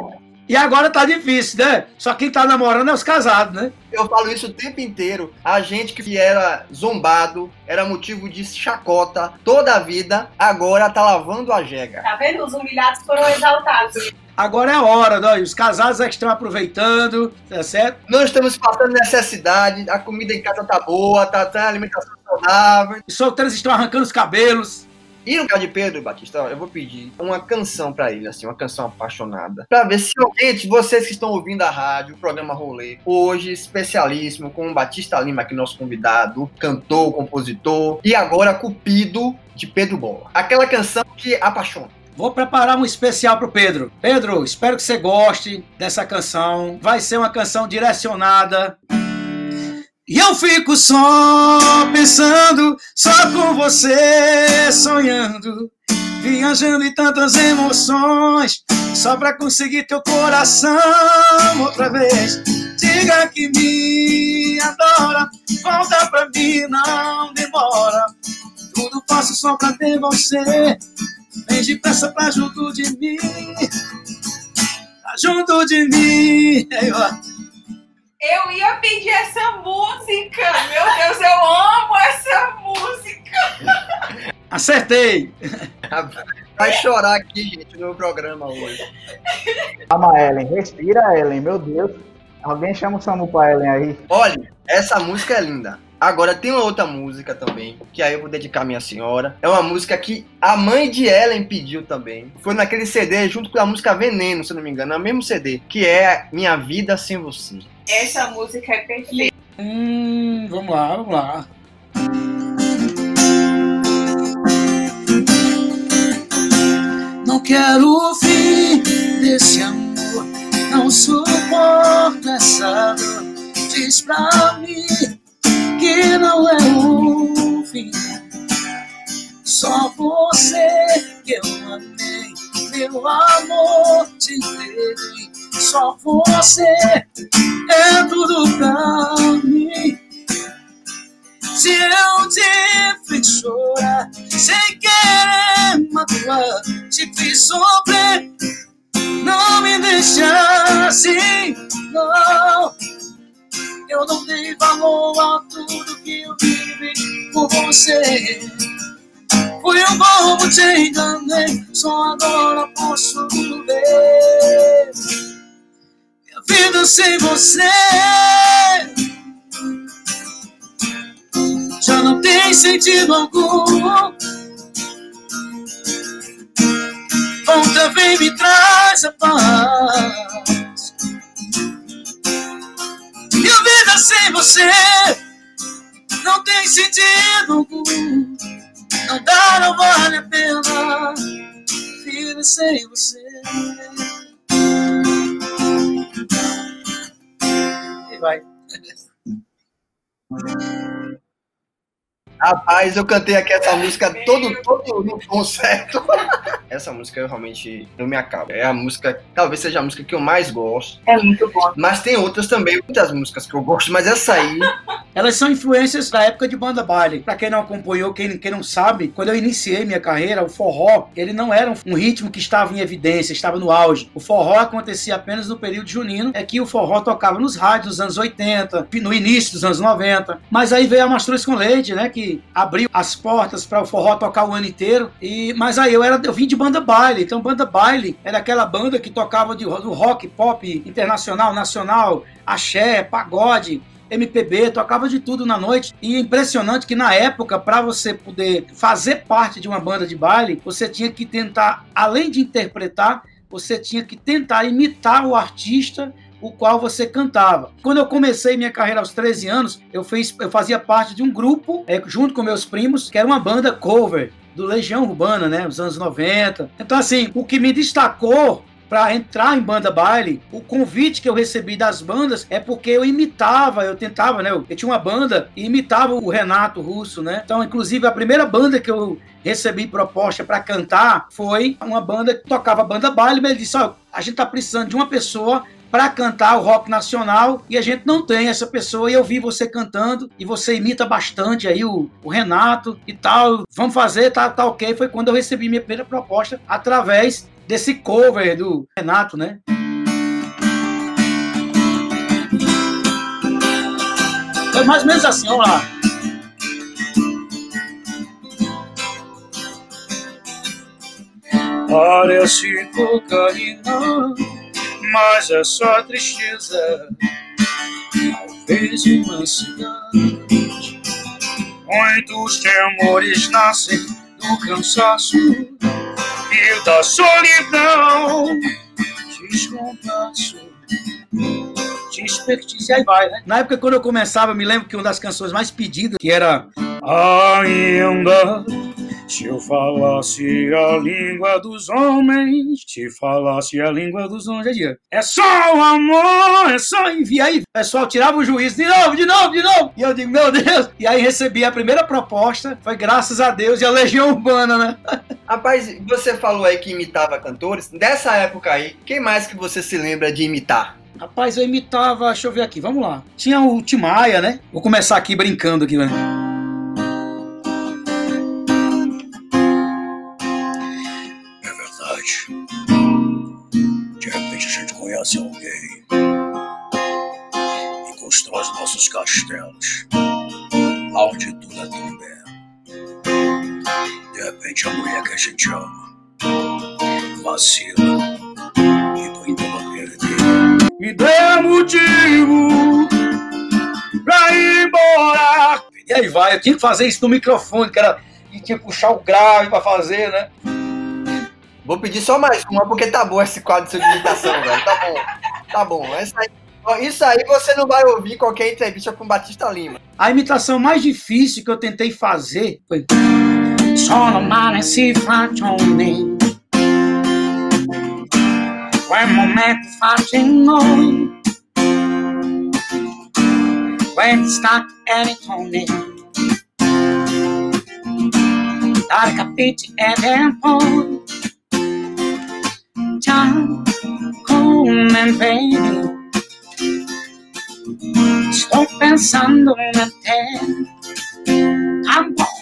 E agora tá difícil, né? Só quem tá namorando é os casados, né? Eu falo isso o tempo inteiro. A gente que era zombado, era motivo de chacota toda a vida, agora tá lavando a jega. Tá vendo? Os humilhados foram exaltados. Agora é a hora, né? Os casados é que estão aproveitando, tá certo? Não estamos passando necessidade, a comida em casa tá boa, tá, tá a alimentação saudável. Os solteiros estão arrancando os cabelos. E no caso de Pedro Batista, eu vou pedir uma canção pra ele, assim, uma canção apaixonada. Pra ver se de vocês que estão ouvindo a rádio, o programa Rolê, hoje especialíssimo com o Batista Lima, aqui nosso convidado, cantor, compositor, e agora Cupido de Pedro Bola. Aquela canção que apaixona. Vou preparar um especial pro Pedro. Pedro, espero que você goste dessa canção. Vai ser uma canção direcionada. E eu fico só pensando, só com você sonhando, viajando em tantas emoções, só pra conseguir teu coração outra vez. Diga que me adora, volta pra mim, não demora. Tudo faço só pra ter você. Vem depressa pra junto de mim. Pra junto de mim. Ó. Eu ia pedir essa música. Meu Deus, eu amo essa música. Acertei. Vai chorar aqui, gente, no meu programa hoje. Calma, Ellen. Respira, Ellen. Meu Deus. Alguém chama o Samu pra Ellen aí. Olha, essa música é linda. Agora tem uma outra música também, que aí eu vou dedicar à minha senhora. É uma música que a mãe de Ellen pediu também. Foi naquele CD junto com a música Veneno, se eu não me engano, é o mesmo CD, que é Minha Vida Sem Você. Essa música é perfeita. Hum, vamos lá, vamos lá. Não quero o fim desse amor, não suporto essa dor. Diz pra mim que não é o fim. Só você que eu amei, meu amor te entreguei. Só você é tudo pra mim. Se eu te fiz chorar, sem querer magoar, te fiz sofrer, não me deixa assim, não. Eu não dei valor a tudo que eu vivi por você. Fui um bobo, te enganei, só agora posso ver. Minha vida sem você já não tem sentido algum. Volta, vem, me traz a paz. Sem você não tem sentido algum. Não dá, não vale a pena. Vida sem você. E vai. Rapaz, eu cantei aqui essa música todo, todo no concerto. essa música eu realmente não me acabo. É a música, talvez seja a música que eu mais gosto. É muito bom. Mas tem outras também, muitas músicas que eu gosto, mas essa aí. Elas são influências da época de banda baile. Pra quem não acompanhou, quem, quem não sabe, quando eu iniciei minha carreira, o forró, ele não era um ritmo que estava em evidência, estava no auge. O forró acontecia apenas no período junino, é que o forró tocava nos rádios dos anos 80, no início dos anos 90. Mas aí veio a Mastruz com Leite, né, que abriu as portas para o forró tocar o ano inteiro. E mas aí eu era eu vim de banda baile, então banda baile era aquela banda que tocava de, do rock, pop internacional, nacional, axé, pagode, MPB, tocava de tudo na noite. E é impressionante que na época, para você poder fazer parte de uma banda de baile, você tinha que tentar, além de interpretar, você tinha que tentar imitar o artista o qual você cantava. Quando eu comecei minha carreira aos 13 anos, eu, fiz, eu fazia parte de um grupo, é, junto com meus primos, que era uma banda cover do Legião Urbana, né, nos anos 90. Então, assim, o que me destacou para entrar em banda baile, o convite que eu recebi das bandas é porque eu imitava, eu tentava, né? Eu tinha uma banda e imitava o Renato Russo, né? Então, inclusive, a primeira banda que eu recebi proposta para cantar foi uma banda que tocava banda baile, mas ele disse: Ó, a gente tá precisando de uma pessoa para cantar o rock nacional e a gente não tem essa pessoa. E eu vi você cantando e você imita bastante aí o, o Renato e tal. Vamos fazer, tá, tá ok. Foi quando eu recebi minha primeira proposta através desse cover do Renato, né? Foi mais ou menos assim, vamos lá. Parece cocaína mas é só tristeza. Talvez uma cidade. Muitos temores nascem do cansaço e da solidão. Descompasso, desperdice, aí vai, né? Na época, quando eu começava, eu me lembro que uma das canções mais pedidas, que era Ainda se eu falasse a língua dos homens, se falasse a língua dos homens, é só o amor, é só enviar. Aí o pessoal tirava o juízo, de novo, de novo, de novo. E eu digo, meu Deus. E aí recebi a primeira proposta, foi graças a Deus e a Legião Urbana, né? Rapaz, você falou aí que imitava cantores. Dessa época aí, quem mais que você se lembra de imitar? Rapaz, eu imitava, deixa eu ver aqui, vamos lá. Tinha o Timaya, né? Vou começar aqui brincando aqui, né? A conhece alguém e constrói os nossos castelos, onde tudo é tão belo. De repente a mulher que a gente ama vacila e tu vai perder. Me dê motivo pra ir embora. E aí vai, eu tinha que fazer isso no microfone, era. E tinha que puxar o grave pra fazer, né? Vou pedir só mais uma, porque tá bom esse quadro de imitação, velho. Tá bom. Tá bom. Aí- Isso aí você não vai ouvir qualquer entrevista com Batista Lima. A imitação mais difícil que eu tentei fazer foi. Faccione Quel momento faccio noi When stuck and it only Dare capiti vedi Sto pensando a te Tá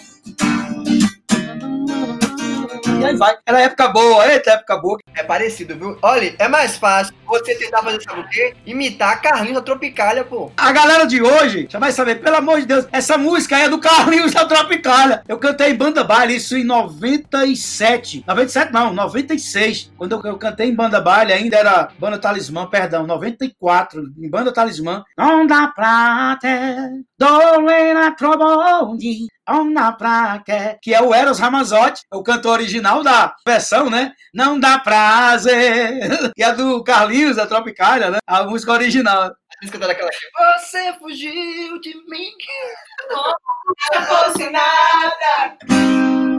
E aí vai. Era época boa, eita, época boa. É parecido, viu? Olha, é mais fácil você tentar fazer, sabe o quê? Imitar a Carlinhos da Tropicália, pô. A galera de hoje já vai saber, pelo amor de Deus, essa música aí é do Carlinhos da Tropicália. Eu cantei em banda baile, isso em 97. 97 não, 96. Quando eu, eu cantei em banda baile, ainda era banda Talismã, perdão, 94, em banda Talismã. Não dá pra ter dole na trobonde, não dá pra ter. Que é o Eros Ramazotti, o cantor original da versão, né? Não dá prazer. Que é do Carlinhos da Tropicália, né? A música original. A música daquela. Você fugiu de mim. Não fosse nada.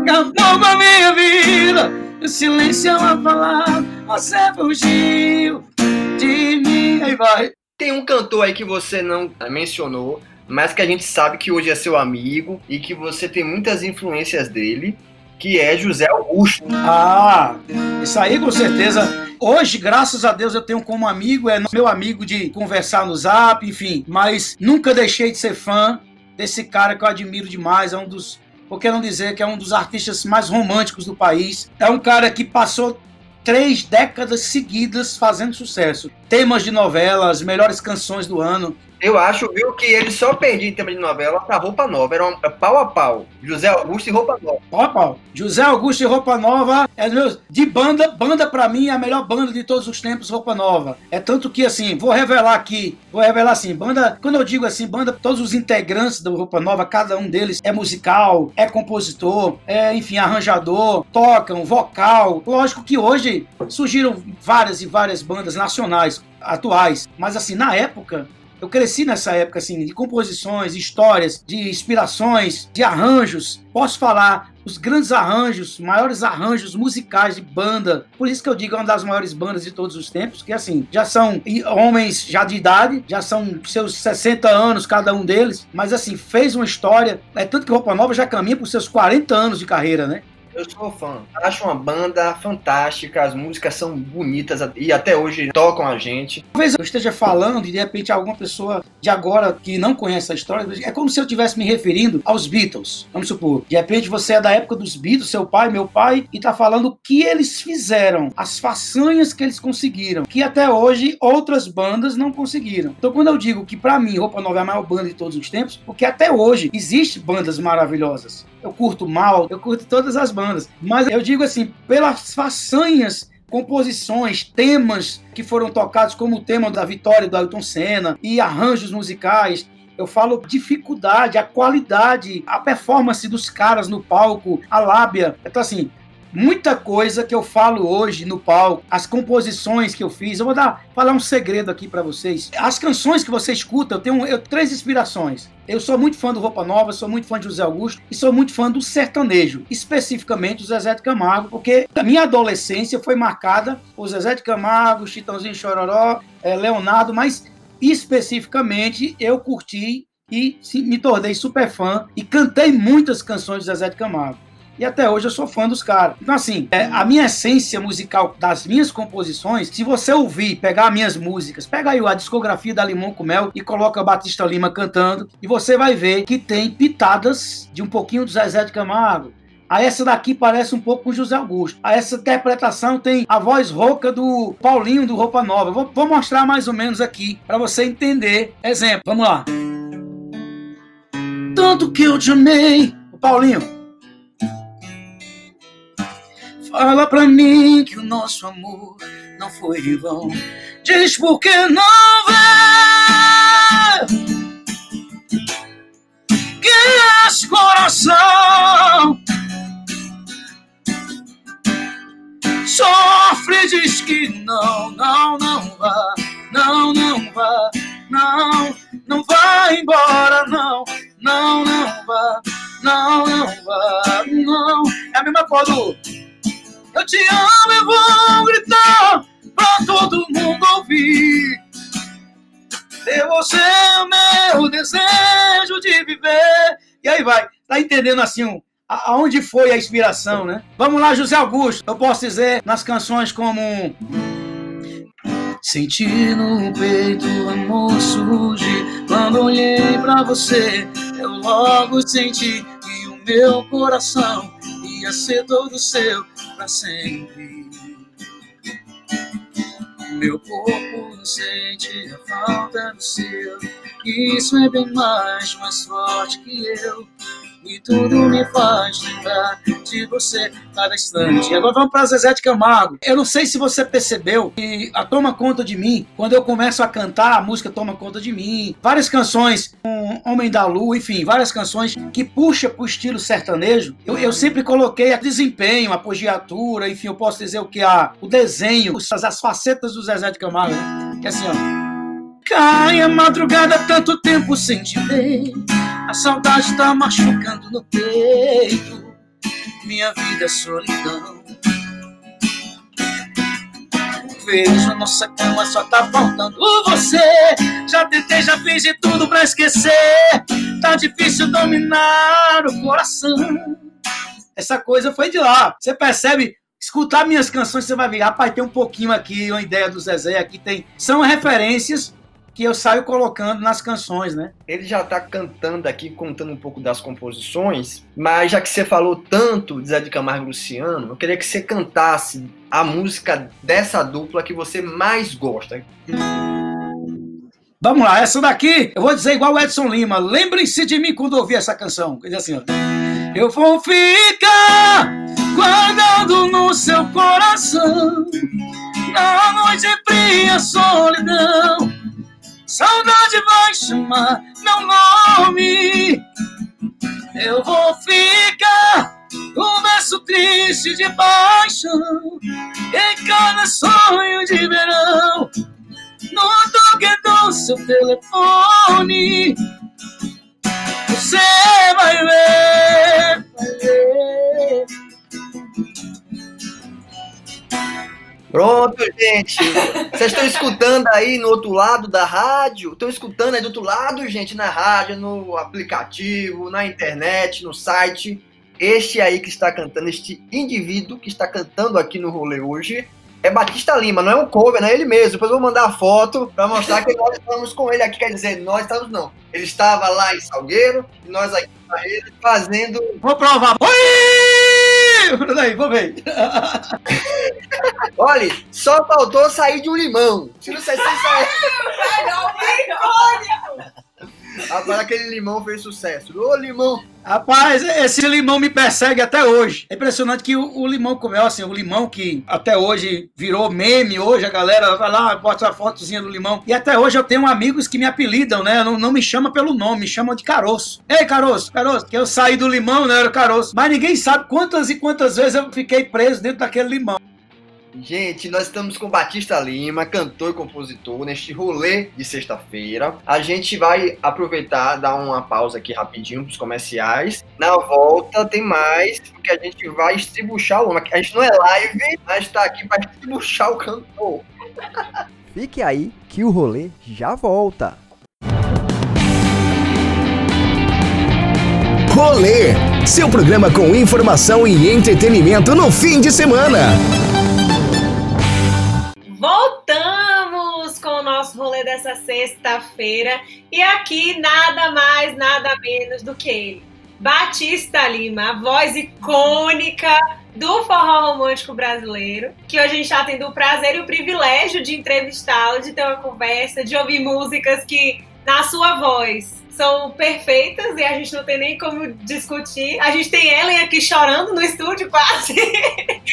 Acabou com a minha vida. O silêncio é uma palavra. Você fugiu de mim. Aí vai. Tem um cantor aí que você não mencionou, mas que a gente sabe que hoje é seu amigo e que você tem muitas influências dele, que é José Augusto. Ah, isso aí com certeza. Hoje, graças a Deus, eu tenho como amigo, é meu amigo de conversar no zap, enfim. Mas nunca deixei de ser fã desse cara que eu admiro demais. É um dos, por que não dizer que é um dos artistas mais românticos do país. É um cara que passou três décadas seguidas fazendo sucesso. Temas de novelas, melhores canções do ano. Eu acho, viu, que ele só perdia em tema de novela pra Roupa Nova. Era um, pau a pau. José Augusto e Roupa Nova. Ó, Paulo. José Augusto e Roupa Nova é meu, de banda, banda pra mim é a melhor banda de todos os tempos, Roupa Nova. É tanto que assim, vou revelar aqui, vou revelar assim, banda, quando eu digo assim, banda, todos os integrantes da Roupa Nova, cada um deles é musical, é compositor, é, enfim, arranjador, tocam, vocal. Lógico que hoje surgiram várias e várias bandas nacionais atuais, mas assim, na época eu cresci nessa época assim de composições, histórias, de inspirações, de arranjos. Posso falar os grandes arranjos, maiores arranjos musicais de banda. Por isso que eu digo é uma das maiores bandas de todos os tempos, que assim, já são homens já de idade, já são seus 60 anos cada um deles, mas assim, fez uma história, é tanto que Roupa Nova já caminha por seus 40 anos de carreira, né? Eu sou fã. Acho uma banda fantástica, as músicas são bonitas e até hoje tocam a gente. Talvez eu esteja falando e de repente alguma pessoa de agora que não conhece a história, é como se eu estivesse me referindo aos Beatles. Vamos supor, de repente você é da época dos Beatles, seu pai, meu pai, e tá falando o que eles fizeram, as façanhas que eles conseguiram, que até hoje outras bandas não conseguiram. Então quando eu digo que para mim Roupa Nova é a maior banda de todos os tempos, porque até hoje existem bandas maravilhosas. Eu curto mal, eu curto todas as bandas, mas eu digo assim, pelas façanhas composições, temas que foram tocados, como o tema da vitória do Ayrton Senna e arranjos musicais. Eu falo dificuldade, a qualidade, a performance dos caras no palco, a lábia. Então, assim, muita coisa que eu falo hoje no palco, as composições que eu fiz. Eu vou dar, falar um segredo aqui para vocês. As canções que você escuta, eu tenho eu, três inspirações. Eu sou muito fã do Roupa Nova, sou muito fã de José Augusto e sou muito fã do sertanejo, especificamente o Zezé de Camargo, porque a minha adolescência foi marcada por Zezé de Camargo, Chitãozinho Chororó, é, Leonardo, mas especificamente eu curti e me tornei super fã e cantei muitas canções de Zezé de Camargo. E até hoje eu sou fã dos caras. Então, assim, é, a minha essência musical das minhas composições, se você ouvir, pegar minhas músicas, pega aí a discografia da Limão com Mel e coloca Batista Lima cantando, e você vai ver que tem pitadas de um pouquinho do Zezé de Camargo, Aí essa daqui parece um pouco com José Augusto. Aí essa interpretação tem a voz rouca do Paulinho do Roupa Nova. Vou, vou mostrar mais ou menos aqui para você entender. Exemplo, vamos lá. Tanto que eu te amei. O Paulinho. Fala pra mim que o nosso amor não foi em vão. Diz por que não vê que esse coração sofre diz que não, não, não vá, não, não vá, não, não vá embora, não, não, não vá, não, não vá, não. É a mesma coisa do eu te amo e vou gritar pra todo mundo ouvir. Ter você é meu desejo de viver. E aí vai, tá entendendo assim um, aonde foi a inspiração, né? Vamos lá, José Augusto. Eu posso dizer nas canções como Senti no peito o amor surgir Quando olhei pra você Eu logo senti que o meu coração Ia ser todo seu pra sempre. Meu corpo sente a falta do seu. Isso é bem mais, mais forte que eu e tudo me faz lembrar de você cada instante. E agora vamos para Zezé de Camargo. Eu não sei se você percebeu que a Toma Conta de Mim, quando eu começo a cantar, a música Toma Conta de Mim, várias canções, um Homem da Lua, enfim, várias canções que puxa pro estilo sertanejo, eu, eu sempre coloquei a desempenho, a apogiatura, enfim, eu posso dizer o que? A, o desenho, as, as facetas do Zezé de Camargo, né? Que é assim, ó. Cai a madrugada, tanto tempo sem te ver. A saudade tá machucando no peito. Minha vida é solidão. Vejo nossa cama, só tá faltando você. Já tentei, já fiz de tudo pra esquecer. Tá difícil dominar o coração. Essa coisa foi de lá. Você percebe escutar minhas canções, você vai ver, rapaz, tem um pouquinho aqui, uma ideia do Zezé, aqui tem. São referências que eu saio colocando nas canções, né? Ele já tá cantando aqui, contando um pouco das composições, mas já que você falou tanto de Zé de Camargo e Luciano, eu queria que você cantasse a música dessa dupla que você mais gosta. Vamos lá, essa daqui eu vou dizer igual o Edson Lima. Lembrem-se de mim quando ouvir essa canção. Quer dizer assim, ó. Eu vou ficar guardado no seu coração na noite fria solidão Saudade vai chamar meu nome. Eu vou ficar um verso triste de paixão em cada sonho de verão. No toque do seu telefone, você vai ver, vai ver. Pronto, gente. Vocês estão escutando aí no outro lado da rádio? Estão escutando aí do outro lado, gente, na rádio, no aplicativo, na internet, no site. Este aí que está cantando, este indivíduo que está cantando aqui no rolê hoje, é Batista Lima, não é um cover, não é ele mesmo. Depois eu vou mandar a foto para mostrar que nós estamos com ele aqui. Quer dizer, nós estamos não. Ele estava lá em Salgueiro e nós aqui fazendo. Vou provar. Oi! Peraí, vou ver. Olha, só faltou sair de um limão. Se não sair, sair. Agora aquele limão fez sucesso. Ô, limão! Rapaz, esse limão me persegue até hoje. É impressionante que o, o limão comeu assim, o limão que até hoje virou meme, hoje a galera vai lá, bota a fotozinha do limão. E até hoje eu tenho amigos que me apelidam, né? Não, não me chama pelo nome, me chamam de caroço. Ei, caroço, caroço, que eu saí do limão, né? Era caroço. Mas ninguém sabe quantas e quantas vezes eu fiquei preso dentro daquele limão. Gente, nós estamos com Batista Lima, cantor e compositor, neste rolê de sexta-feira. A gente vai aproveitar, dar uma pausa aqui rapidinho para os comerciais. Na volta tem mais, porque a gente vai estribuchar o homem. A gente não é live, mas está aqui para estribuchar o cantor. Fique aí que o rolê já volta. Rolê, seu programa com informação e entretenimento no fim de semana. Voltamos com o nosso rolê dessa sexta-feira e aqui nada mais, nada menos do que ele. Batista Lima, a voz icônica do forró romântico brasileiro, que hoje a gente está tendo o prazer e o privilégio de entrevistá-lo, de ter uma conversa, de ouvir músicas que, na sua voz, são perfeitas e a gente não tem nem como discutir. A gente tem Ellen aqui chorando no estúdio quase.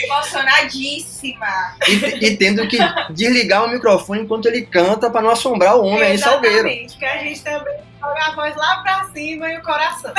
Emocionadíssima. E, e tendo que desligar o microfone enquanto ele canta para não assombrar o homem aí, Salgueiro. Exatamente, porque a gente também joga a voz lá pra cima e o coração.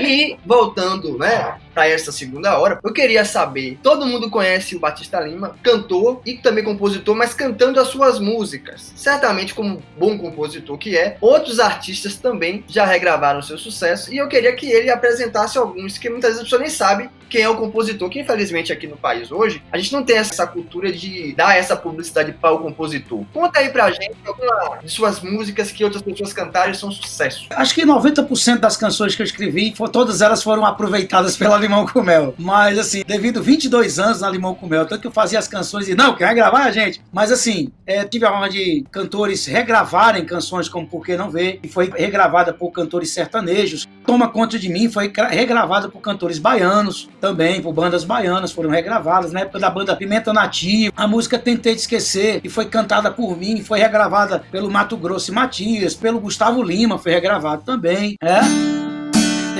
E voltando, né, para essa segunda hora, eu queria saber, todo mundo conhece o Batista Lima, cantor e também compositor, mas cantando as suas músicas. Certamente como bom compositor que é, outros artistas também já regravaram seu sucesso e eu queria que ele apresentasse alguns que muitas vezes a pessoa nem sabe quem é o compositor, que infelizmente aqui no país hoje, a gente não tem essa cultura de dar essa publicidade para o compositor. Conta aí pra gente alguma de suas músicas que outras pessoas cantaram e são sucesso. Acho que 90% das canções que eu escrevi, todas elas foram aproveitadas pela Limão com Mel. Mas, assim, devido 22 anos na Limão com Mel, tanto que eu fazia as canções e não, quem vai gravar é a gente. Mas, assim, é, tive a honra de cantores regravarem canções como Por Que Não Ver, que foi regravada por cantores sertanejos. Toma Conta de Mim foi regravada por cantores baianos também, por bandas baianas, foram regravadas. Na época da banda Pimenta Nativa, a música Tentei Te Esquecer, que foi cantada por mim, foi regravada pelo Mato Grosso e Matias, pelo Gustavo Lima, foi regravado também. É?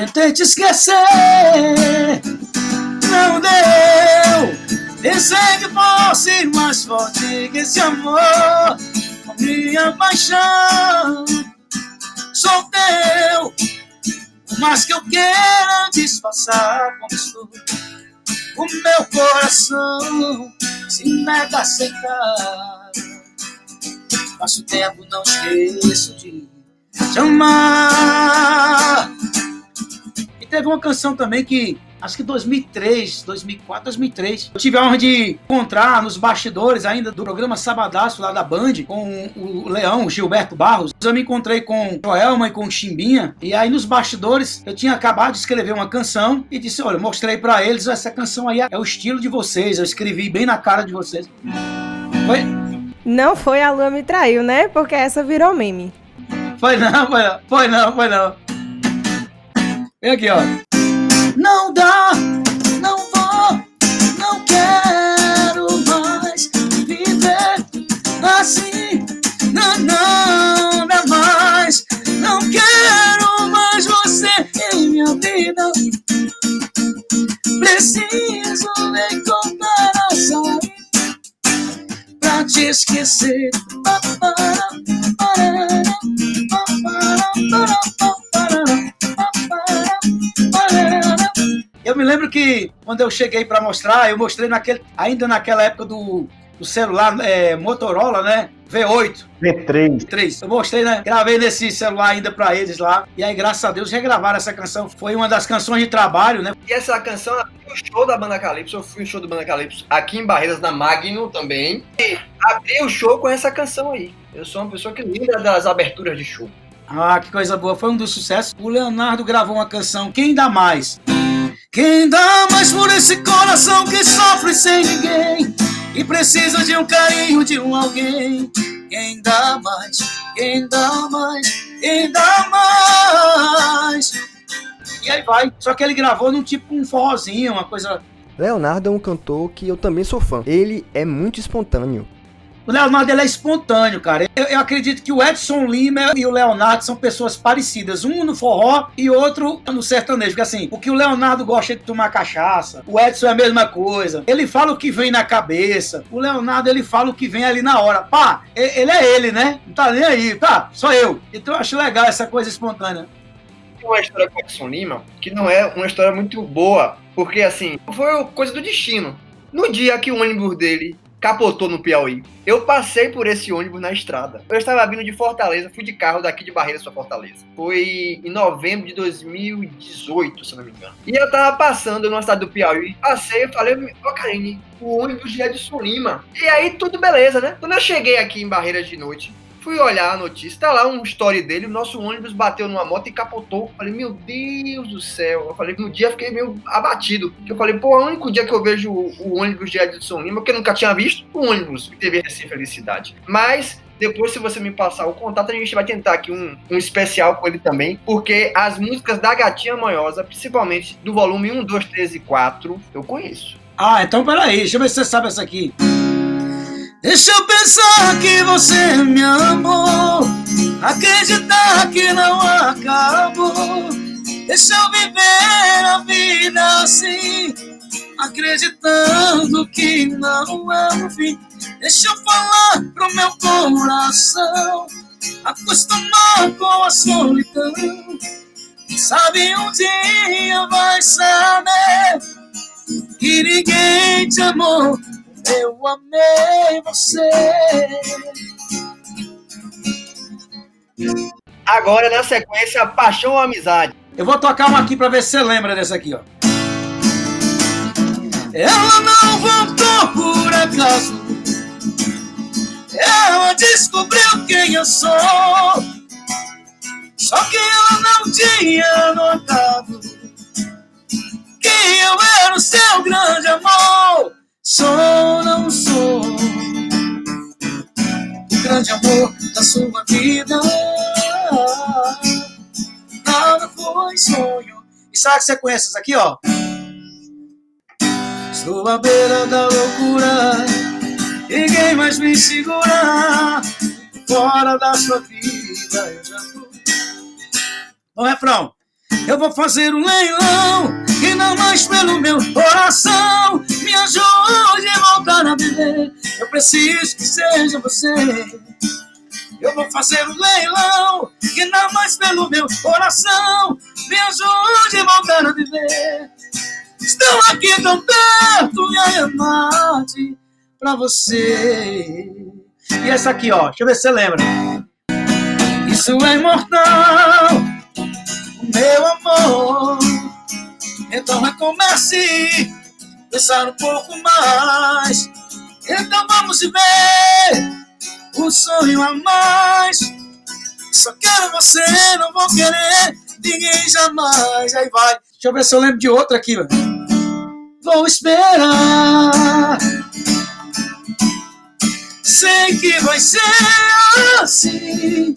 Tentei te esquecer, não deu. Pensei que fosse mais forte que esse amor, minha paixão. Sou teu, mais que eu queira disfarçar como estou. O meu coração se nega a aceitar. Passo tempo, não esqueço de te amar. Teve uma canção também que, acho que 2003, 2004, 2003, eu tive a honra de encontrar nos bastidores ainda do programa Sabadaço lá da Band, com o Leão, o Gilberto Barros. Eu me encontrei com Joelma e com Chimbinha, e aí nos bastidores eu tinha acabado de escrever uma canção e disse: Olha, eu mostrei pra eles, essa canção aí é o estilo de vocês, eu escrevi bem na cara de vocês. Foi, Não foi a Lua me traiu, né? Porque essa virou meme. Foi não, foi não, foi não, foi não. Vem aqui, ó. Não dá, não vou, não quero mais viver assim. Não, não, não mais. Não quero mais você em minha vida. Preciso encontrar a saída pra te esquecer. Pa, para, para. Me lembro que quando eu cheguei para mostrar, eu mostrei naquele, ainda naquela época do, do celular é, Motorola, né? V8. V3. 3. Eu mostrei, né? Gravei nesse celular ainda pra eles lá. E aí, graças a Deus, regravaram essa canção. Foi uma das canções de trabalho, né? E essa canção abriu o show da Banda Calypso. Eu fui no show do Banda Calypso aqui em Barreiras, na Magno também. E abri o show com essa canção aí. Eu sou uma pessoa que lembra das aberturas de show. Ah, que coisa boa. Foi um dos sucessos. O Leonardo gravou uma canção, Quem Dá Mais? Quem dá mais por esse coração que sofre sem ninguém e precisa de um carinho de um alguém? Quem dá mais? Quem dá mais? Quem dá mais? E aí vai. Só que ele gravou num tipo um forrozinho, uma coisa Leonardo é um cantor que eu também sou fã. Ele é muito espontâneo. O Leonardo ele é espontâneo, cara. Eu, eu acredito que o Edson Lima e o Leonardo são pessoas parecidas. Um no forró e outro no sertanejo. Porque assim, o que o Leonardo gosta é de tomar cachaça. O Edson é a mesma coisa. Ele fala o que vem na cabeça. O Leonardo ele fala o que vem ali na hora. Pá, ele é ele, né? Não tá nem aí. Tá, sou eu. Então eu acho legal essa coisa espontânea. Tem uma história com o Edson Lima que não é uma história muito boa, porque assim, foi coisa do destino. No dia que o ônibus dele capotou no Piauí, eu passei por esse ônibus na estrada. Eu estava vindo de Fortaleza, fui de carro daqui de Barreiras para Fortaleza. Foi em novembro de 2018, se não me engano. E eu tava passando numa cidade do Piauí, passei e falei, ô Karine, o ônibus de Edson Lima. E aí tudo beleza, né? Quando eu cheguei aqui em Barreiras de noite, Fui olhar a notícia, tá lá um story dele, o nosso ônibus bateu numa moto e capotou. Falei, meu Deus do céu. Eu falei, no dia fiquei meio abatido. Eu falei, pô, é o único dia que eu vejo o, o ônibus de Edson Lima, que eu nunca tinha visto, o ônibus que teve essa felicidade. Mas depois, se você me passar o contato, a gente vai tentar aqui um, um especial com ele também, porque as músicas da Gatinha Manhosa, principalmente do volume 1, 2, 3 e 4, eu conheço. Ah, então peraí, deixa eu ver se você sabe essa aqui. Deixa eu pensar que você me amou, acreditar que não acabou. Deixa eu viver a vida assim, acreditando que não é o fim. Deixa eu falar pro meu coração, acostumar com a solidão. Sabe um dia vai saber que ninguém te amou. Eu amei você. Agora, na sequência, Paixão ou Amizade. Eu vou tocar uma aqui pra ver se você lembra dessa aqui, ó. Ela não voltou por acaso. Ela descobriu quem eu sou. Só que ela não tinha notado que eu era o seu grande amor. Sou ou não sou o grande amor da sua vida. Nada foi sonho. E sabe que você conhece essa aqui, ó? Estou à beira da loucura. Ninguém mais me segura. Fora da sua vida eu já tô. O refrão. Eu vou fazer um leilão não mais pelo meu coração. Me ajude a voltar a viver. Eu preciso que seja você. Eu vou fazer um leilão e não mais pelo meu coração. Me ajude a voltar a viver. Estou aqui tão perto e a amar-te pra você. E essa aqui, ó, deixa eu ver se você lembra. Isso é imortal, o meu amor. Então recomece, pensar um pouco mais. Então vamos viver um sonho a mais. Só quero você, não vou querer ninguém jamais. Aí vai. Deixa eu ver se eu lembro de outra aqui. Vou esperar. Sei que vai ser assim.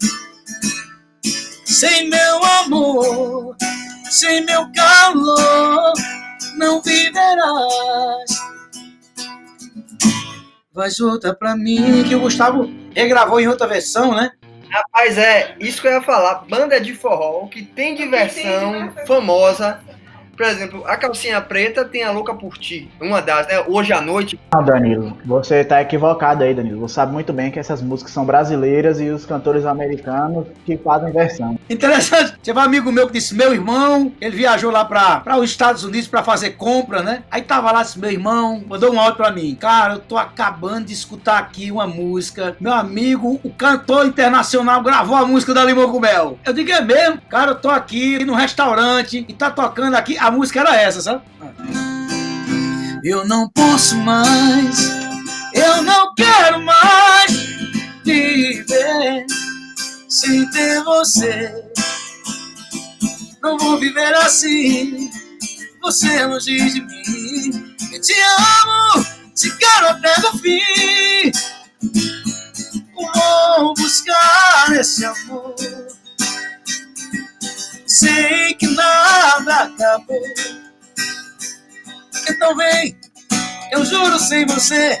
Sem meu amor, sem meu calor, não viverás. Faz outra pra mim, que o Gustavo regravou em outra versão, né? Rapaz, é isso que eu ia falar. Banda de forró que tem diversão famosa. Por exemplo, a calcinha preta tem a louca por ti. Uma das, né? Hoje à noite. Não, Danilo, você tá equivocado aí, Danilo. Você sabe muito bem que essas músicas são brasileiras e os cantores americanos que fazem versão. Interessante. Tinha um amigo meu que disse: meu irmão, ele viajou lá pra, pra os Estados Unidos pra fazer compra, né? Aí tava lá, disse: meu irmão, mandou um áudio pra mim. Cara, eu tô acabando de escutar aqui uma música. Meu amigo, o cantor internacional gravou a música da Limão com Mel. Eu digo: é mesmo? Cara, eu tô aqui no restaurante e tá tocando aqui. A música era essa, sabe? Eu não posso mais, eu não quero mais viver sem ter você. Não vou viver assim, você longe de mim. Eu te amo, te quero até o fim. Vou buscar esse amor. Sei que nada acabou. Então vem, eu juro sem você.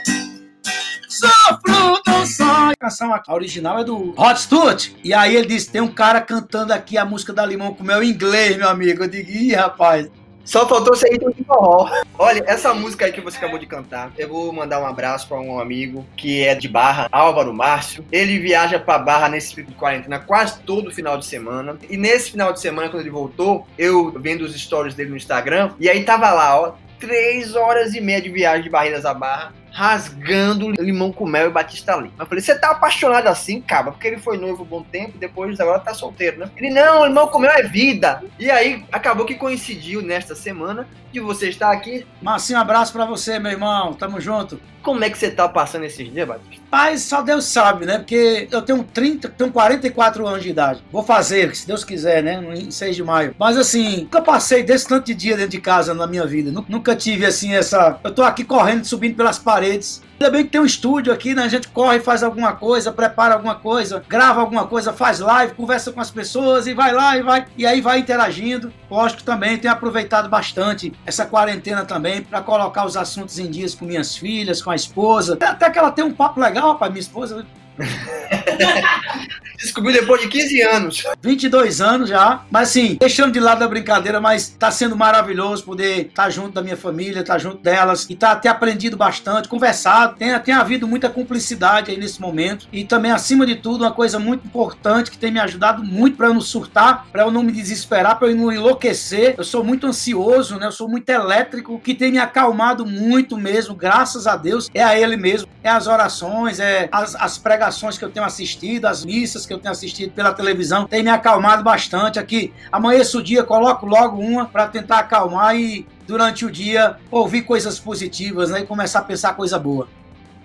Sofro tão só. A canção original é do Rod Stewart. E aí ele disse: tem um cara cantando aqui a música da Limão com o meu inglês, meu amigo. Eu digo, ih, rapaz. Só faltou ser ritmo de forró. Olha, essa música aí que você acabou de cantar, eu vou mandar um abraço para um amigo que é de Barra, Álvaro Márcio. Ele viaja para Barra nesse período de quarentena quase todo final de semana. E nesse final de semana, quando ele voltou, eu vendo os stories dele no Instagram, e aí tava lá, ó, três horas e meia de viagem de Barreiras a Barra rasgando limão com mel e Batista Lima. Eu falei, você tá apaixonado assim, cara? Porque ele foi noivo um bom tempo, depois agora tá solteiro, né? Ele, não, limão com mel é vida. E aí, acabou que coincidiu nesta semana de você estar aqui. Marcinho, um abraço pra você, meu irmão. Tamo junto. Como é que você tá passando esses dias, Batista? Mas só Deus sabe, né? Porque eu tenho 30, tenho 44 anos de idade. Vou fazer, se Deus quiser, né? Em 6 de maio. Mas assim, nunca passei desse tanto de dia dentro de casa na minha vida. Nu- Nunca tive assim essa. Eu tô aqui correndo, subindo pelas paredes. Ainda bem que tem um estúdio aqui, né? A gente corre, faz alguma coisa, prepara alguma coisa, grava alguma coisa, faz live, conversa com as pessoas e vai lá e vai. E aí vai interagindo. Lógico também, tenho aproveitado bastante essa quarentena também para colocar os assuntos em dias com minhas filhas, com a esposa. Até que ela tem um papo legal, rapaz, minha esposa. Descobriu depois de 15 anos. 22 anos já, mas assim, deixando de lado a brincadeira, mas tá sendo maravilhoso poder estar junto da minha família, estar junto delas e tá ter aprendido bastante, conversado, tem, tem havido muita cumplicidade aí nesse momento e também acima de tudo uma coisa muito importante que tem me ajudado muito para eu não surtar, para eu não me desesperar, para eu não enlouquecer. Eu sou muito ansioso, né? Eu sou muito elétrico, que tem me acalmado muito mesmo, graças a Deus. É a ele mesmo, é as orações, é as, as pregações que eu tenho assistido, as missas que eu tenho assistido pela televisão, tem me acalmado bastante aqui. Amanheço o dia, coloco logo uma para tentar acalmar e durante o dia ouvir coisas positivas, né? E começar a pensar coisa boa.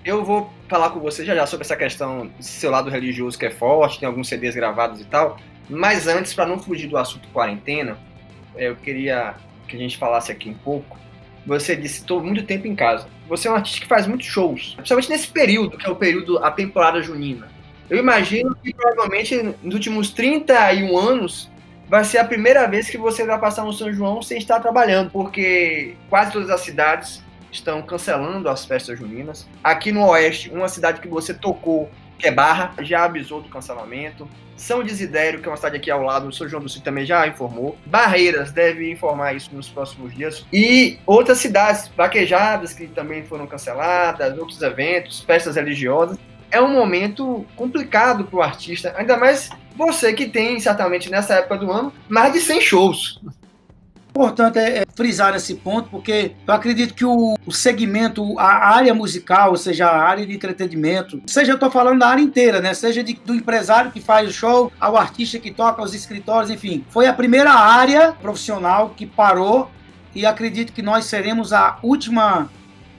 Eu vou falar com você já já sobre essa questão seu lado religioso que é forte, tem alguns CDs gravados e tal. Mas antes, para não fugir do assunto quarentena, eu queria que a gente falasse aqui um pouco. Você disse, estou muito tempo em casa. Você é um artista que faz muitos shows, principalmente nesse período, que é o período, a temporada junina. Eu imagino que provavelmente nos últimos 31 anos vai ser a primeira vez que você vai passar no São João sem estar trabalhando, porque quase todas as cidades estão cancelando as festas juninas. Aqui no Oeste, uma cidade que você tocou, que é Barra, já avisou do cancelamento. São Desidério, que é uma cidade aqui ao lado, o São João do Sul também já informou. Barreiras deve informar isso nos próximos dias. E outras cidades vaquejadas que também foram canceladas, outros eventos, festas religiosas. É um momento complicado para o artista, ainda mais você que tem, certamente nessa época do ano, mais de 100 shows. Importante é, é frisar esse ponto, porque eu acredito que o, segmento, a área musical, ou seja, a área de entretenimento, seja eu estou falando da área inteira, né? Seja de, do empresário que faz o show, ao artista que toca, aos escritórios, enfim, foi a primeira área profissional que parou e acredito que nós seremos a última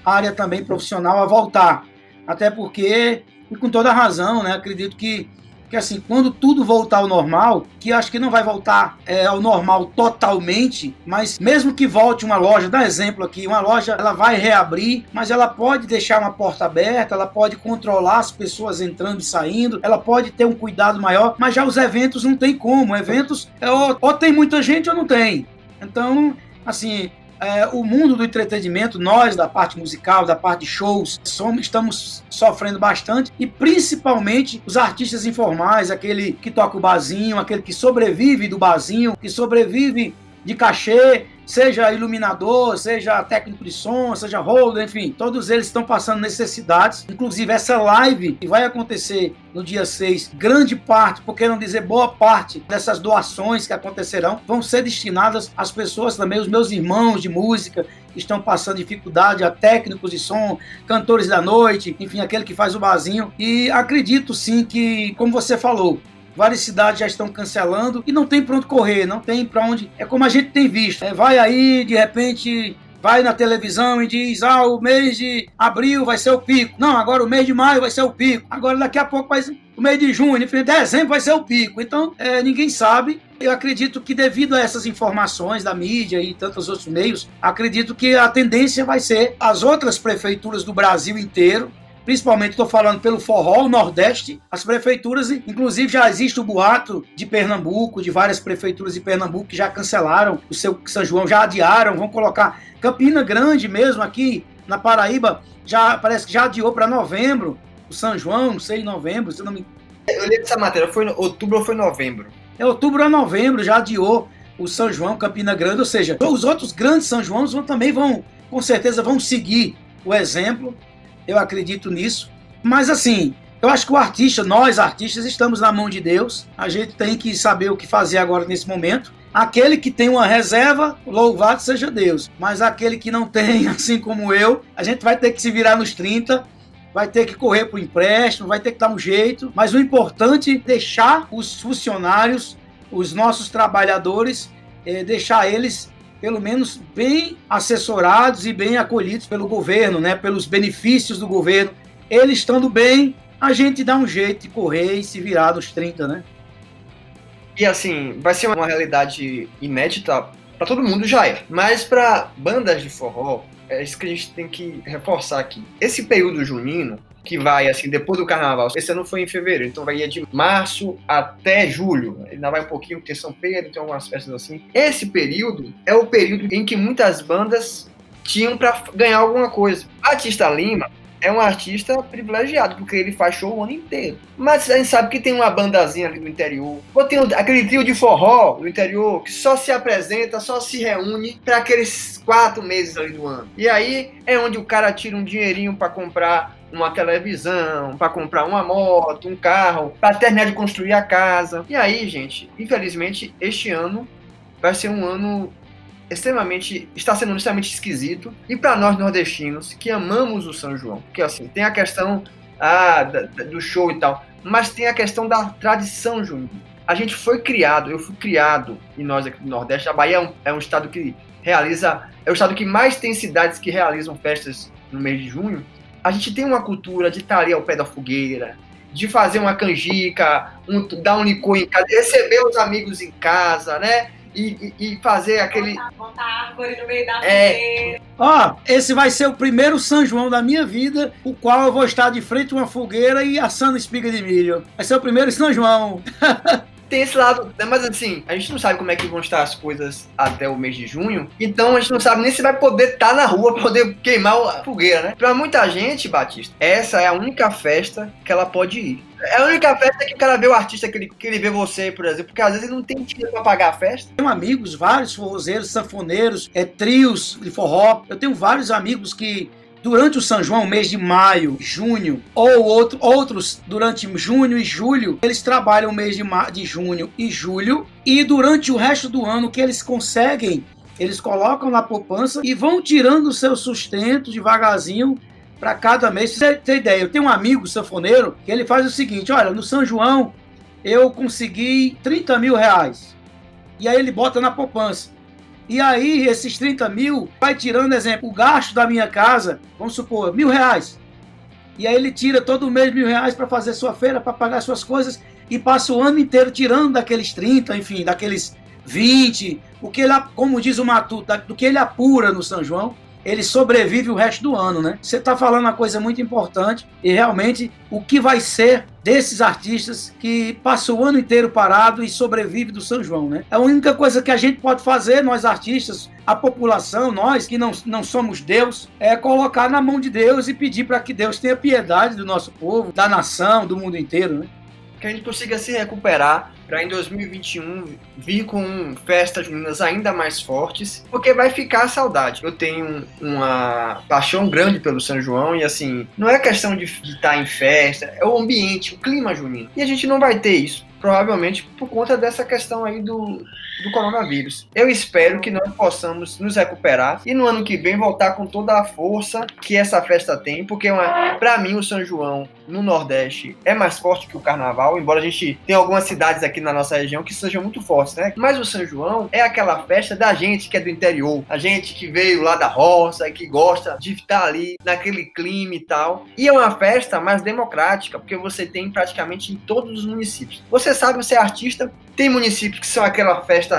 área também profissional a voltar. Até porque, e com toda razão, né? Acredito que que assim, quando tudo voltar ao normal, que acho que não vai voltar é, ao normal totalmente, mas mesmo que volte uma loja, dá exemplo aqui, uma loja ela vai reabrir, mas ela pode deixar uma porta aberta, ela pode controlar as pessoas entrando e saindo, ela pode ter um cuidado maior, mas já os eventos não tem como, eventos é, ou, ou tem muita gente ou não tem. Então, assim, é, o mundo do entretenimento, nós da parte musical, da parte de shows, somos, estamos sofrendo bastante. E principalmente os artistas informais, aquele que toca o barzinho, aquele que sobrevive do barzinho, que sobrevive de cachê, seja iluminador, seja técnico de som, seja holder, enfim, todos eles estão passando necessidades. Inclusive, essa live que vai acontecer no dia 6, grande parte, por que não dizer boa parte dessas doações que acontecerão, vão ser destinadas às pessoas também, os meus irmãos de música, estão passando dificuldade, a técnicos de som, cantores da noite, enfim, aquele que faz o barzinho. E acredito sim que, como você falou, várias cidades já estão cancelando e não tem para onde correr, não tem para onde. É como a gente tem visto. É, vai aí, de repente, vai na televisão e diz: ah, o mês de abril vai ser o pico. Não, agora o mês de maio vai ser o pico. Agora daqui a pouco vai ser o mês de junho, de dezembro vai ser o pico. Então, é, ninguém sabe. Eu acredito que devido a essas informações da mídia e tantos outros meios, acredito que a tendência vai ser as outras prefeituras do Brasil inteiro principalmente estou falando pelo forró, o Nordeste, as prefeituras, inclusive já existe o boato de Pernambuco, de várias prefeituras de Pernambuco que já cancelaram o seu São João, já adiaram, vão colocar Campina Grande mesmo aqui na Paraíba, já parece que já adiou para novembro o São João, não sei, novembro, se não me Eu li essa matéria, foi outubro ou foi novembro? É outubro a novembro, já adiou o São João, Campina Grande, ou seja, os outros grandes São Joões vão, também vão, com certeza, vão seguir o exemplo eu acredito nisso. Mas assim, eu acho que o artista, nós artistas, estamos na mão de Deus. A gente tem que saber o que fazer agora nesse momento. Aquele que tem uma reserva, louvado seja Deus. Mas aquele que não tem, assim como eu, a gente vai ter que se virar nos 30, vai ter que correr para o empréstimo, vai ter que dar um jeito. Mas o importante é deixar os funcionários, os nossos trabalhadores, é, deixar eles pelo menos bem assessorados e bem acolhidos pelo governo, né, pelos benefícios do governo. Eles estando bem, a gente dá um jeito de correr e se virar nos 30, né? E assim, vai ser uma realidade inédita para todo mundo já é. Mas para bandas de forró, é isso que a gente tem que reforçar aqui. Esse período junino, que vai assim depois do carnaval. Esse ano foi em fevereiro, então vai de março até julho. Ainda vai um pouquinho, porque São Pedro tem algumas festas assim. Esse período é o período em que muitas bandas tinham para ganhar alguma coisa. Batista Lima é um artista privilegiado, porque ele faz show o ano inteiro. Mas a gente sabe que tem uma bandazinha ali do interior. Ou tem aquele trio de forró do interior que só se apresenta, só se reúne para aqueles quatro meses ali do ano. E aí é onde o cara tira um dinheirinho para comprar uma televisão, para comprar uma moto, um carro, para terminar de construir a casa. E aí, gente, infelizmente, este ano vai ser um ano extremamente está sendo extremamente esquisito e para nós nordestinos que amamos o São João, porque assim tem a questão ah, da, do show e tal, mas tem a questão da tradição junina. A gente foi criado, eu fui criado e nós aqui do Nordeste, a Bahia é um, é um estado que realiza é o estado que mais tem cidades que realizam festas no mês de junho. A gente tem uma cultura de estar ali ao pé da fogueira, de fazer uma canjica, um, dar um licor em casa, receber os amigos em casa, né? e, e, fazer aquele. Botar, árvore no meio da é. Ó, esse vai ser o primeiro São João da minha vida, o qual eu vou estar de frente a uma fogueira e assando espiga de milho. Vai ser o primeiro São João. tem esse lado, né, mas assim, a gente não sabe como é que vão estar as coisas até o mês de junho, então a gente não sabe nem se vai poder estar na rua, poder queimar a fogueira, né? Pra muita gente, Batista, essa é a única festa que ela pode ir. É a única festa que o cara vê o artista que ele, que ele vê você, por exemplo, porque às vezes ele não tem dinheiro pra pagar a festa. Tenho amigos, vários forrozeiros, sanfoneiros, é, trios de forró. Eu tenho vários amigos que durante o São João, mês de maio, junho, ou outro, outros durante junho e julho, eles trabalham o mês de, de junho e julho, e durante o resto do ano que eles conseguem, eles colocam na poupança e vão tirando o seu sustento devagarzinho para cada mês. Você tem ideia, eu tenho um amigo sanfoneiro que ele faz o seguinte: olha, no São João eu consegui 30 mil reais. E aí ele bota na poupança. E aí, esses 30 mil vai tirando, exemplo, o gasto da minha casa, vamos supor, mil reais. E aí ele tira todo mês mil reais para fazer sua feira, para pagar suas coisas, e passa o ano inteiro tirando daqueles 30, enfim, daqueles 20, o que ele, como diz o Matuto, do que ele apura no São João, ele sobrevive o resto do ano, né? Você está falando uma coisa muito importante e realmente o que vai ser desses artistas que passam o ano inteiro parado e sobrevive do São João, né? É a única coisa que a gente pode fazer, nós artistas, a população, nós que não, não somos Deus, é colocar na mão de Deus e pedir para que Deus tenha piedade do nosso povo, da nação, do mundo inteiro, né? Que a gente consiga se recuperar para em 2021 vir com festas juninas ainda mais fortes, porque vai ficar a saudade. Eu tenho uma paixão grande pelo São João e assim, não é questão de estar em festa, é o ambiente, o clima junino. E a gente não vai ter isso provavelmente por conta dessa questão aí do, do coronavírus. Eu espero que nós possamos nos recuperar e no ano que vem voltar com toda a força que essa festa tem, porque para mim o São João no Nordeste é mais forte que o Carnaval, embora a gente tenha algumas cidades aqui na nossa região que sejam muito fortes, né? Mas o São João é aquela festa da gente que é do interior, a gente que veio lá da roça e que gosta de estar ali naquele clima e tal. E é uma festa mais democrática, porque você tem praticamente em todos os municípios. Você sabe, você é artista, tem municípios que são aquela festa,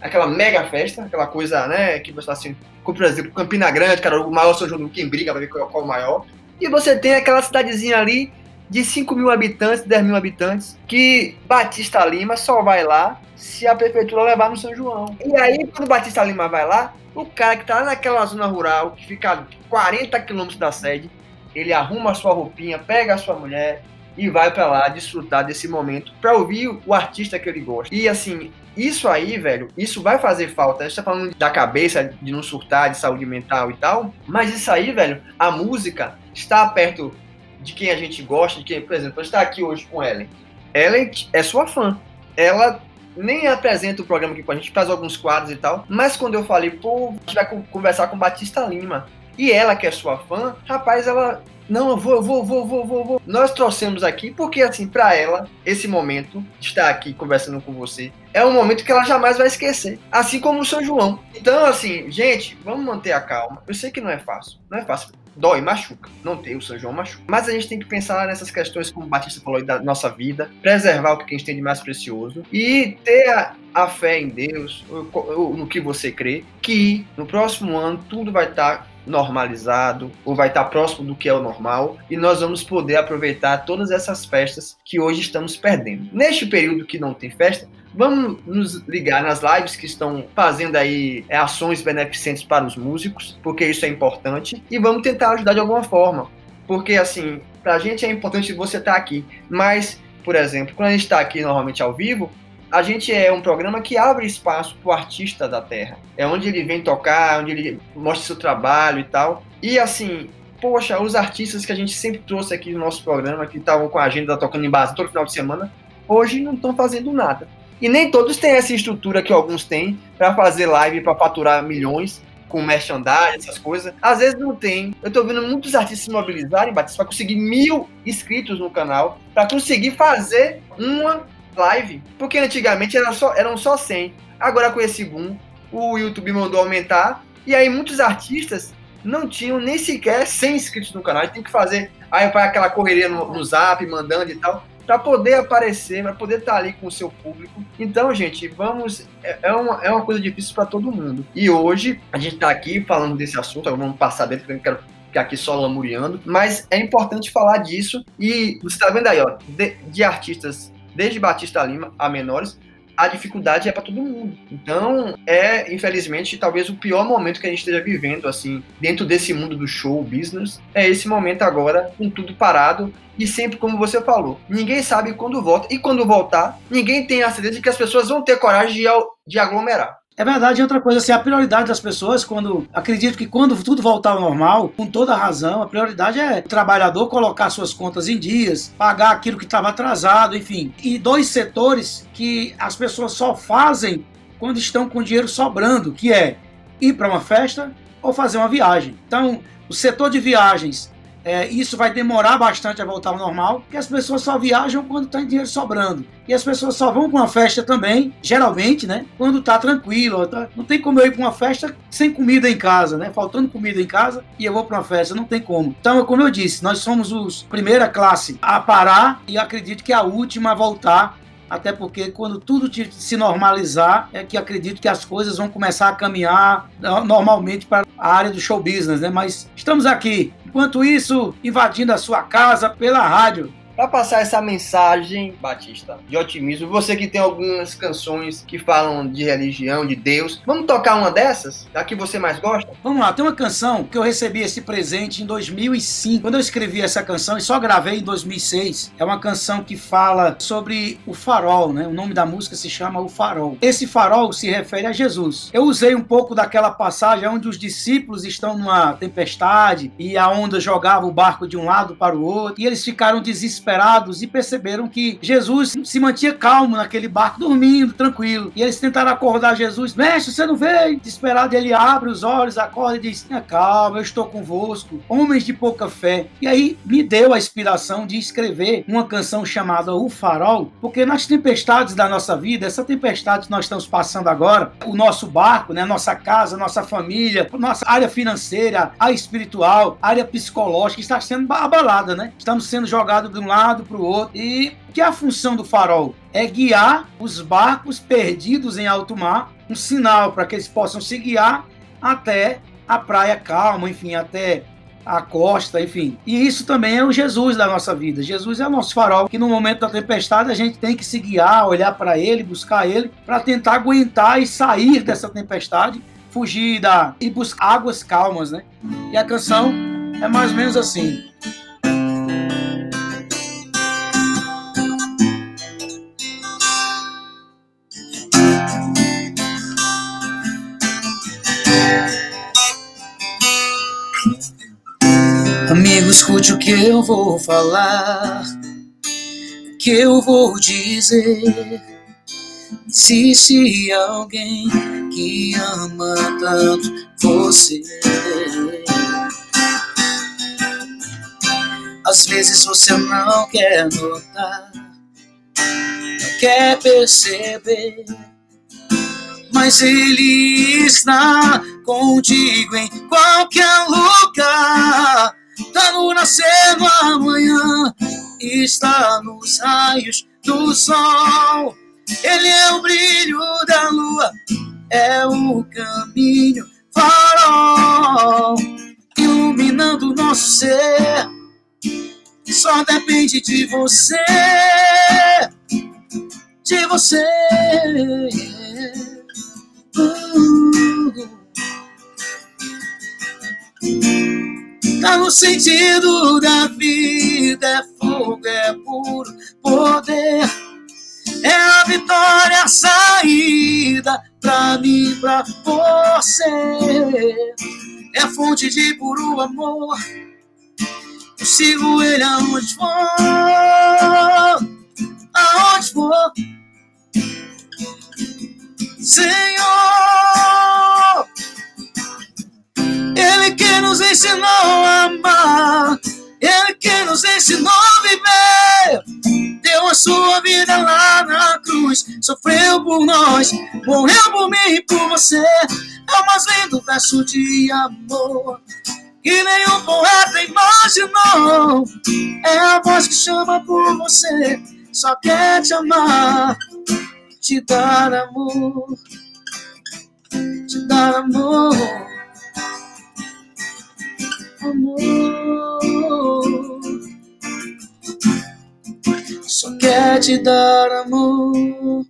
aquela mega festa, aquela coisa, né, que você tá assim, como por exemplo, Campina Grande, cara, o maior São João, quem briga pra ver qual, qual é o maior. E você tem aquela cidadezinha ali de 5 mil habitantes, 10 mil habitantes, que Batista Lima só vai lá se a prefeitura levar no São João. E aí, quando Batista Lima vai lá, o cara que tá naquela zona rural, que fica a 40 quilômetros da sede, ele arruma a sua roupinha, pega a sua mulher e vai para lá desfrutar desse momento para ouvir o artista que ele gosta. E assim, isso aí, velho, isso vai fazer falta. A gente tá falando da cabeça, de não surtar, de saúde mental e tal, mas isso aí, velho, a música está perto de quem a gente gosta, de quem, por exemplo, está aqui hoje com Ellen. Ellen é sua fã. Ela nem apresenta o programa aqui com a gente, faz alguns quadros e tal. Mas quando eu falei, pô, a gente vai conversar com Batista Lima. E ela, que é sua fã, rapaz, ela não, eu vou, eu vou, vou, vou, vou, vou. Nós trouxemos aqui porque, assim, para ela, esse momento estar aqui conversando com você é um momento que ela jamais vai esquecer. Assim como o São João. Então, assim, gente, vamos manter a calma. Eu sei que não é fácil. Não é fácil. Dói, machuca. Não tem o São João machuca. Mas a gente tem que pensar nessas questões, como o Batista falou, da nossa vida, preservar o que a gente tem de mais precioso e ter a, a fé em Deus, no que você crê, que no próximo ano tudo vai estar normalizado ou vai estar próximo do que é o normal e nós vamos poder aproveitar todas essas festas que hoje estamos perdendo. Neste período que não tem festa, vamos nos ligar nas lives que estão fazendo aí é, ações beneficentes para os músicos, porque isso é importante e vamos tentar ajudar de alguma forma. Porque assim, pra gente é importante você estar aqui, mas por exemplo, quando a gente está aqui normalmente ao vivo, a gente é um programa que abre espaço para o artista da terra. É onde ele vem tocar, onde ele mostra seu trabalho e tal. E assim, poxa, os artistas que a gente sempre trouxe aqui no nosso programa, que estavam com a agenda tocando em base todo final de semana, hoje não estão fazendo nada. E nem todos têm essa estrutura que alguns têm para fazer live para faturar milhões com merchandising, essas coisas. Às vezes não tem. Eu tô vendo muitos artistas se mobilizarem, Batista, para conseguir mil inscritos no canal, para conseguir fazer uma live, porque antigamente era só, eram só 100. Agora com esse boom, o YouTube mandou aumentar, e aí muitos artistas não tinham nem sequer 100 inscritos no canal. tem que fazer, aí vai aquela correria no, no zap, mandando e tal, para poder aparecer, para poder estar tá ali com o seu público. Então, gente, vamos. É, é uma, é uma coisa difícil para todo mundo. E hoje, a gente está aqui falando desse assunto, vamos passar dentro, eu quero ficar aqui só lamuriando, mas é importante falar disso. E você está vendo aí, ó, de, de artistas desde Batista Lima a menores, a dificuldade é para todo mundo. Então, é, infelizmente, talvez o pior momento que a gente esteja vivendo, assim, dentro desse mundo do show business, é esse momento agora, com tudo parado e sempre, como você falou, ninguém sabe quando volta. E quando voltar, ninguém tem a certeza de que as pessoas vão ter coragem de, de aglomerar. É verdade, outra coisa, assim, a prioridade das pessoas, quando acredito que quando tudo voltar ao normal, com toda razão, a prioridade é o trabalhador colocar suas contas em dias, pagar aquilo que estava atrasado, enfim. E dois setores que as pessoas só fazem quando estão com dinheiro sobrando, que é ir para uma festa ou fazer uma viagem. Então, o setor de viagens é, isso vai demorar bastante a voltar ao normal, porque as pessoas só viajam quando tem dinheiro sobrando. E as pessoas só vão para uma festa também, geralmente, né? Quando tá tranquilo. Tá, não tem como eu ir para uma festa sem comida em casa, né? Faltando comida em casa e eu vou para uma festa, não tem como. Então, como eu disse, nós somos os primeira classe a parar e acredito que a última a voltar até porque quando tudo se normalizar, é que acredito que as coisas vão começar a caminhar normalmente para a área do show business, né? Mas estamos aqui. Enquanto isso, invadindo a sua casa pela rádio para passar essa mensagem, Batista, de otimismo, você que tem algumas canções que falam de religião, de Deus, vamos tocar uma dessas? Da que você mais gosta? Vamos lá, tem uma canção que eu recebi esse presente em 2005. Quando eu escrevi essa canção e só gravei em 2006, é uma canção que fala sobre o farol, né? O nome da música se chama O Farol. Esse farol se refere a Jesus. Eu usei um pouco daquela passagem onde os discípulos estão numa tempestade e a onda jogava o barco de um lado para o outro e eles ficaram desesperados desesperados e perceberam que Jesus se mantinha calmo naquele barco, dormindo, tranquilo. E eles tentaram acordar Jesus. Mestre, você não veio? Desesperado, ele abre os olhos, acorda e diz: Calma, eu estou convosco. Homens de pouca fé. E aí me deu a inspiração de escrever uma canção chamada O Farol, porque nas tempestades da nossa vida, essa tempestade que nós estamos passando agora, o nosso barco, né, nossa casa, nossa família, nossa área financeira, a espiritual, a área psicológica está sendo abalada, né? Estamos sendo jogados de um lado lado, para o outro. E que a função do farol é guiar os barcos perdidos em alto mar, um sinal para que eles possam se guiar até a praia calma, enfim, até a costa, enfim. E isso também é o Jesus da nossa vida. Jesus é o nosso farol, que no momento da tempestade a gente tem que se guiar, olhar para ele, buscar ele, para tentar aguentar e sair dessa tempestade, fugir da e buscar águas calmas, né? E a canção é mais ou menos assim. Amigo, escute o que eu vou falar, o que eu vou dizer. Existe alguém que ama tanto você. Às vezes você não quer notar, não quer perceber, mas ele está contigo em qualquer lugar. Tá no nascer no amanhã, está nos raios do sol. Ele é o brilho da lua, é o caminho farol, iluminando nosso ser. Só depende de você, de você. Uh. Tá no sentido da vida, é fogo, é puro poder. É a vitória, a saída pra mim, pra você. É fonte de puro amor. Eu sigo ele aonde for, aonde for. Senhor, nos ensinou a amar, Ele que nos ensinou a viver, deu a sua vida lá na cruz, sofreu por nós, morreu por mim e por você. É o mais lindo verso de amor. Que nenhum poeta imaginou. É a voz que chama por você, só quer te amar, te dar amor, te dar amor, amor. Só quer te dar amor.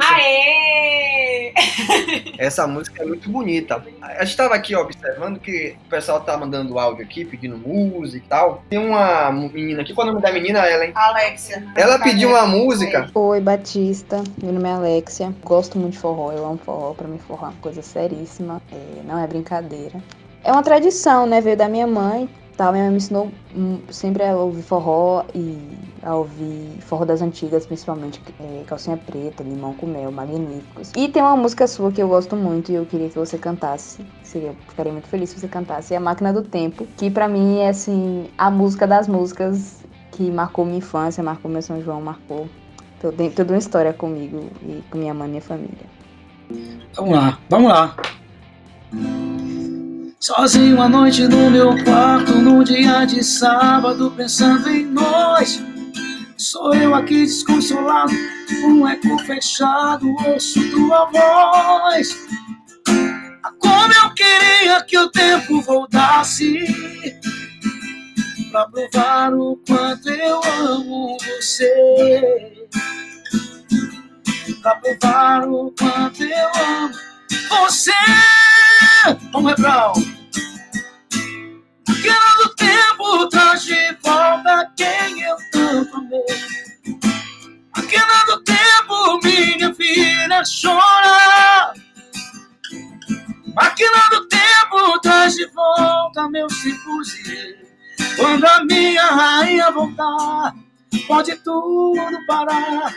Aê! Essa música é muito bonita. A gente estava aqui observando que o pessoal tá mandando áudio aqui, pedindo música e tal. Tem uma menina aqui, qual é o nome da menina, Ellen? Alexia. Ela pediu uma música. Oi, Batista. Meu nome é Alexia. Gosto muito de forró, eu amo forró. Pra mim, forró é uma coisa seríssima. É, não é brincadeira. É uma tradição, né? Veio da minha mãe. Tá, minha mãe me ensinou hum, sempre a ouvir forró e a ouvir forró das antigas, principalmente é, calcinha preta, limão com mel, magníficos. E tem uma música sua que eu gosto muito e eu queria que você cantasse. Seria, ficaria muito feliz se você cantasse. É a Máquina do Tempo, que pra mim é assim a música das músicas que marcou minha infância, marcou meu São João, marcou toda, toda uma história comigo e com minha mãe e minha família. Vamos lá, vamos lá. Sozinho à noite no meu quarto, no dia de sábado, pensando em nós. Sou eu aqui desconsolado, um eco fechado, ouço tua voz. Ah, Como eu queria que o tempo voltasse pra provar o quanto eu amo você. Pra provar o quanto eu amo você. Vamos, refrão. Máquina do tempo traz de volta quem eu tanto amei. Máquina do tempo, minha filha chora. Máquina do tempo traz de volta meu simples Quando a minha rainha voltar, pode tudo parar.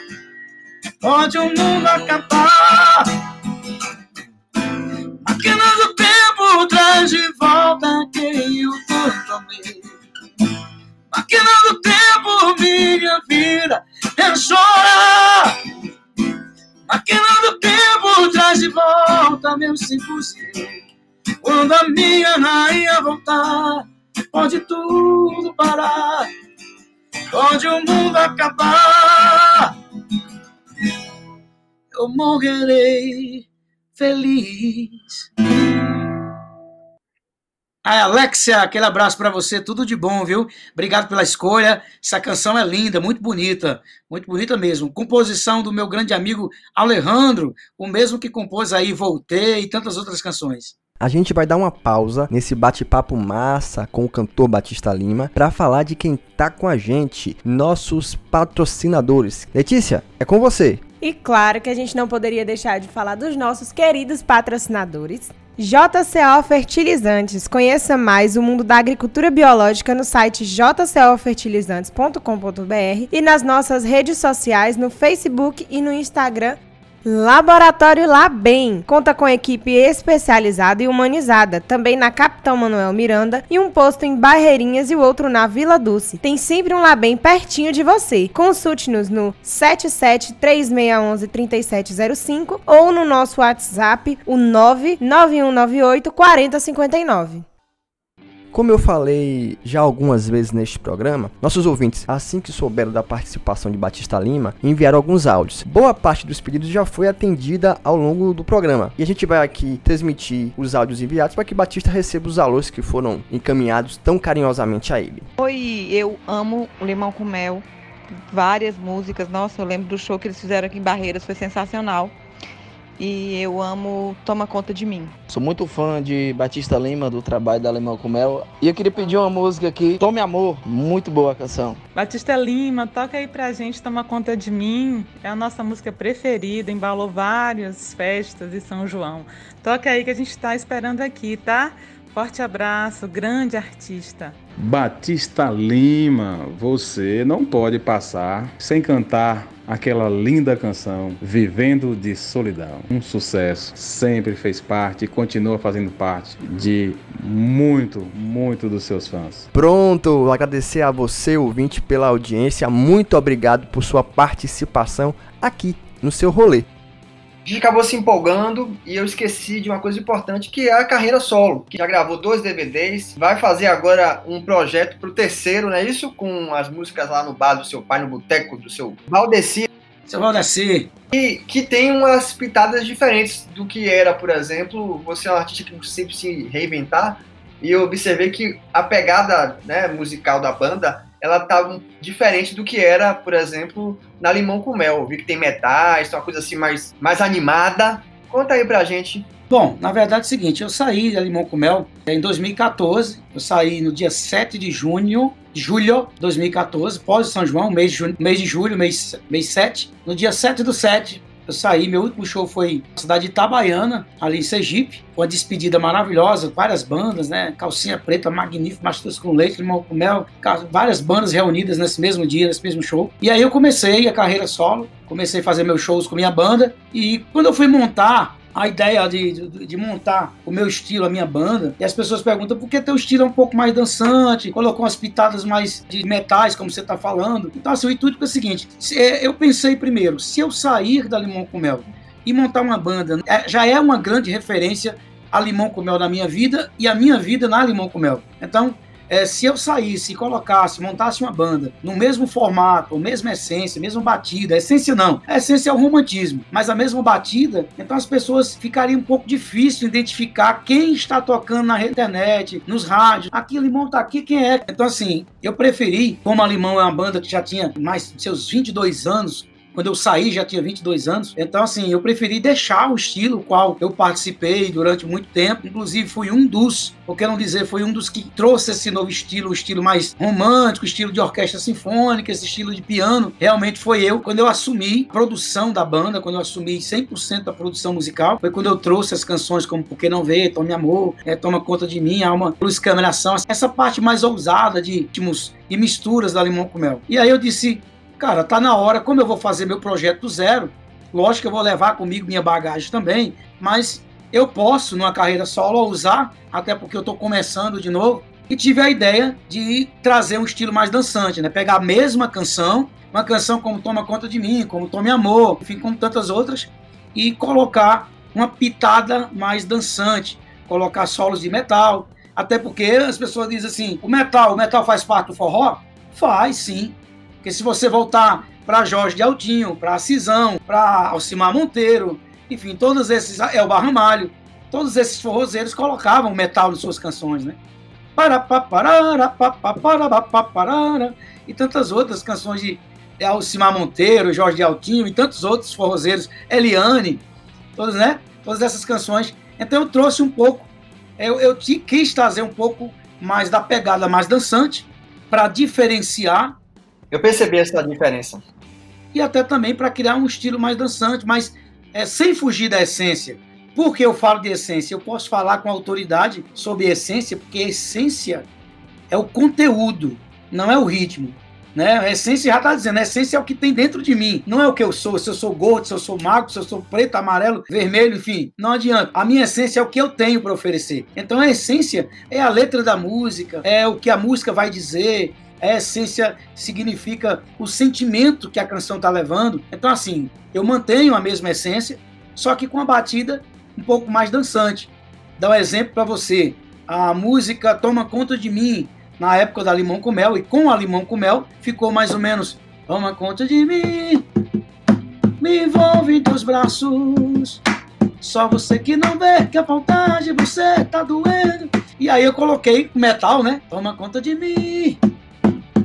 Pode o mundo acabar. Traz de volta quem eu amei. Máquina do tempo, minha vida, eu chora. Máquina do tempo traz de volta meu simples Quando a minha rainha voltar, pode tudo parar. Pode o mundo acabar. Eu morrerei feliz. Ai, Alexia, aquele abraço para você, tudo de bom, viu? Obrigado pela escolha. Essa canção é linda, muito bonita, muito bonita mesmo. Composição do meu grande amigo Alejandro, o mesmo que compôs aí Voltei e tantas outras canções. A gente vai dar uma pausa nesse bate-papo massa com o cantor Batista Lima para falar de quem tá com a gente, nossos patrocinadores. Letícia, é com você. E claro que a gente não poderia deixar de falar dos nossos queridos patrocinadores. JCO Fertilizantes. Conheça mais o mundo da agricultura biológica no site jcofertilizantes.com.br e nas nossas redes sociais no Facebook e no Instagram Laboratório Labem conta com equipe especializada e humanizada, também na Capitão Manuel Miranda e um posto em Barreirinhas e outro na Vila Dulce. Tem sempre um Labem pertinho de você. Consulte-nos no 7736113705 ou no nosso WhatsApp, o 99198 4059. Como eu falei já algumas vezes neste programa, nossos ouvintes, assim que souberam da participação de Batista Lima, enviaram alguns áudios. Boa parte dos pedidos já foi atendida ao longo do programa. E a gente vai aqui transmitir os áudios enviados para que Batista receba os alôs que foram encaminhados tão carinhosamente a ele. Oi, eu amo Limão com Mel. Várias músicas. Nossa, eu lembro do show que eles fizeram aqui em Barreiras, foi sensacional e eu amo Toma Conta de Mim. Sou muito fã de Batista Lima, do trabalho da Alemão com Mel. E eu queria pedir uma música aqui, Tome Amor, muito boa a canção. Batista Lima, toca aí pra gente Toma Conta de Mim. É a nossa música preferida, embalou várias festas de São João. Toca aí que a gente tá esperando aqui, tá? Forte abraço, grande artista. Batista Lima, você não pode passar sem cantar aquela linda canção Vivendo de Solidão. Um sucesso, sempre fez parte e continua fazendo parte de muito, muito dos seus fãs. Pronto, agradecer a você, ouvinte, pela audiência. Muito obrigado por sua participação aqui no seu rolê. A gente acabou se empolgando e eu esqueci de uma coisa importante que é a carreira solo, que já gravou dois DVDs, vai fazer agora um projeto pro terceiro, não é isso? Com as músicas lá no bar do seu pai, no boteco do seu Valdeci. Seu Valdeci. E que tem umas pitadas diferentes do que era, por exemplo, você é um artista que sempre se reinventar, e eu observei que a pegada né, musical da banda ela tá diferente do que era, por exemplo, na Limão com Mel. Eu vi que tem metais, uma coisa assim mais, mais animada. Conta aí pra gente. Bom, na verdade é o seguinte, eu saí da Limão com Mel em 2014. Eu saí no dia 7 de junho, julho de 2014, pós São João, mês de, junho, mês de julho, mês, mês 7. No dia 7 do 7, eu saí, meu último show foi na cidade de Itabaiana, ali em Sergipe, com a despedida maravilhosa, várias bandas, né? Calcinha Preta, Magnífico, Mastros com Leite, Limão com Mel, várias bandas reunidas nesse mesmo dia, nesse mesmo show. E aí eu comecei a carreira solo, comecei a fazer meus shows com minha banda, e quando eu fui montar a ideia de, de, de, montar o meu estilo, a minha banda, e as pessoas perguntam por que teu estilo é um pouco mais dançante, colocou umas pitadas mais de metais, como você está falando. Então, assim, o intuito é o seguinte: se, é, eu pensei primeiro, se eu sair da Limão com Mel e montar uma banda, é, já é uma grande referência a Limão com Mel na minha vida e a minha vida na Limão com Mel. Então, é, se eu saísse e colocasse, montasse uma banda no mesmo formato, mesma essência, mesma batida, essência não, a essência é o romantismo, mas a mesma batida, então as pessoas ficariam um pouco difícil identificar quem está tocando na internet, nos rádios, aqui Limão tá aqui, quem é? Então assim, eu preferi, como a Limão é uma banda que já tinha mais de seus 22 anos, quando eu saí, já tinha 22 anos. Então, assim, eu preferi deixar o estilo qual eu participei durante muito tempo. Inclusive, fui um dos, por que não dizer, foi um dos que trouxe esse novo estilo, o estilo mais romântico, estilo de orquestra sinfônica, esse estilo de piano. Realmente foi eu, quando eu assumi a produção da banda, quando eu assumi 100% da produção musical, foi quando eu trouxe as canções como Por Que Não Vê, Tome Amor, é, Toma Conta de Mim, Alma, Luz, Câmera, Ação. Essa parte mais ousada de ritmos e misturas da Limão com Mel. E aí eu disse, cara, tá na hora, como eu vou fazer meu projeto do zero, lógico que eu vou levar comigo minha bagagem também, mas eu posso, numa carreira solo, usar, até porque eu estou começando de novo, e tive a ideia de trazer um estilo mais dançante, né? Pegar a mesma canção, uma canção como Toma Conta de Mim, como Tome Amor, enfim, como tantas outras, e colocar uma pitada mais dançante, colocar solos de metal, até porque as pessoas dizem assim, o metal, o metal faz parte do forró? Faz, sim. Porque se você voltar para Jorge de Altinho, para Cisão, para Alcimar Monteiro, enfim, todos esses, é o Barramalho, todos esses forrozeiros colocavam metal em suas canções, né? E tantas outras canções de Alcimar Monteiro, Jorge de Altinho e tantos outros forrozeiros, Eliane, todas, né? Todas essas canções. Então eu trouxe um pouco, eu, eu quis trazer um pouco mais da pegada mais dançante para diferenciar eu percebi essa diferença. E até também para criar um estilo mais dançante, mas é, sem fugir da essência. Por que eu falo de essência? Eu posso falar com autoridade sobre essência, porque essência é o conteúdo, não é o ritmo. Né? A essência já está dizendo, a essência é o que tem dentro de mim, não é o que eu sou, se eu sou gordo, se eu sou magro, se eu sou preto, amarelo, vermelho, enfim, não adianta. A minha essência é o que eu tenho para oferecer. Então a essência é a letra da música, é o que a música vai dizer, a essência significa o sentimento que a canção está levando. Então, assim, eu mantenho a mesma essência, só que com a batida um pouco mais dançante. Dá um exemplo para você. A música Toma Conta de Mim, na época da Limão com Mel, e com a Limão com Mel, ficou mais ou menos Toma conta de mim, me envolve em teus braços. Só você que não vê que a vontade você tá doendo. E aí eu coloquei metal, né? Toma conta de mim,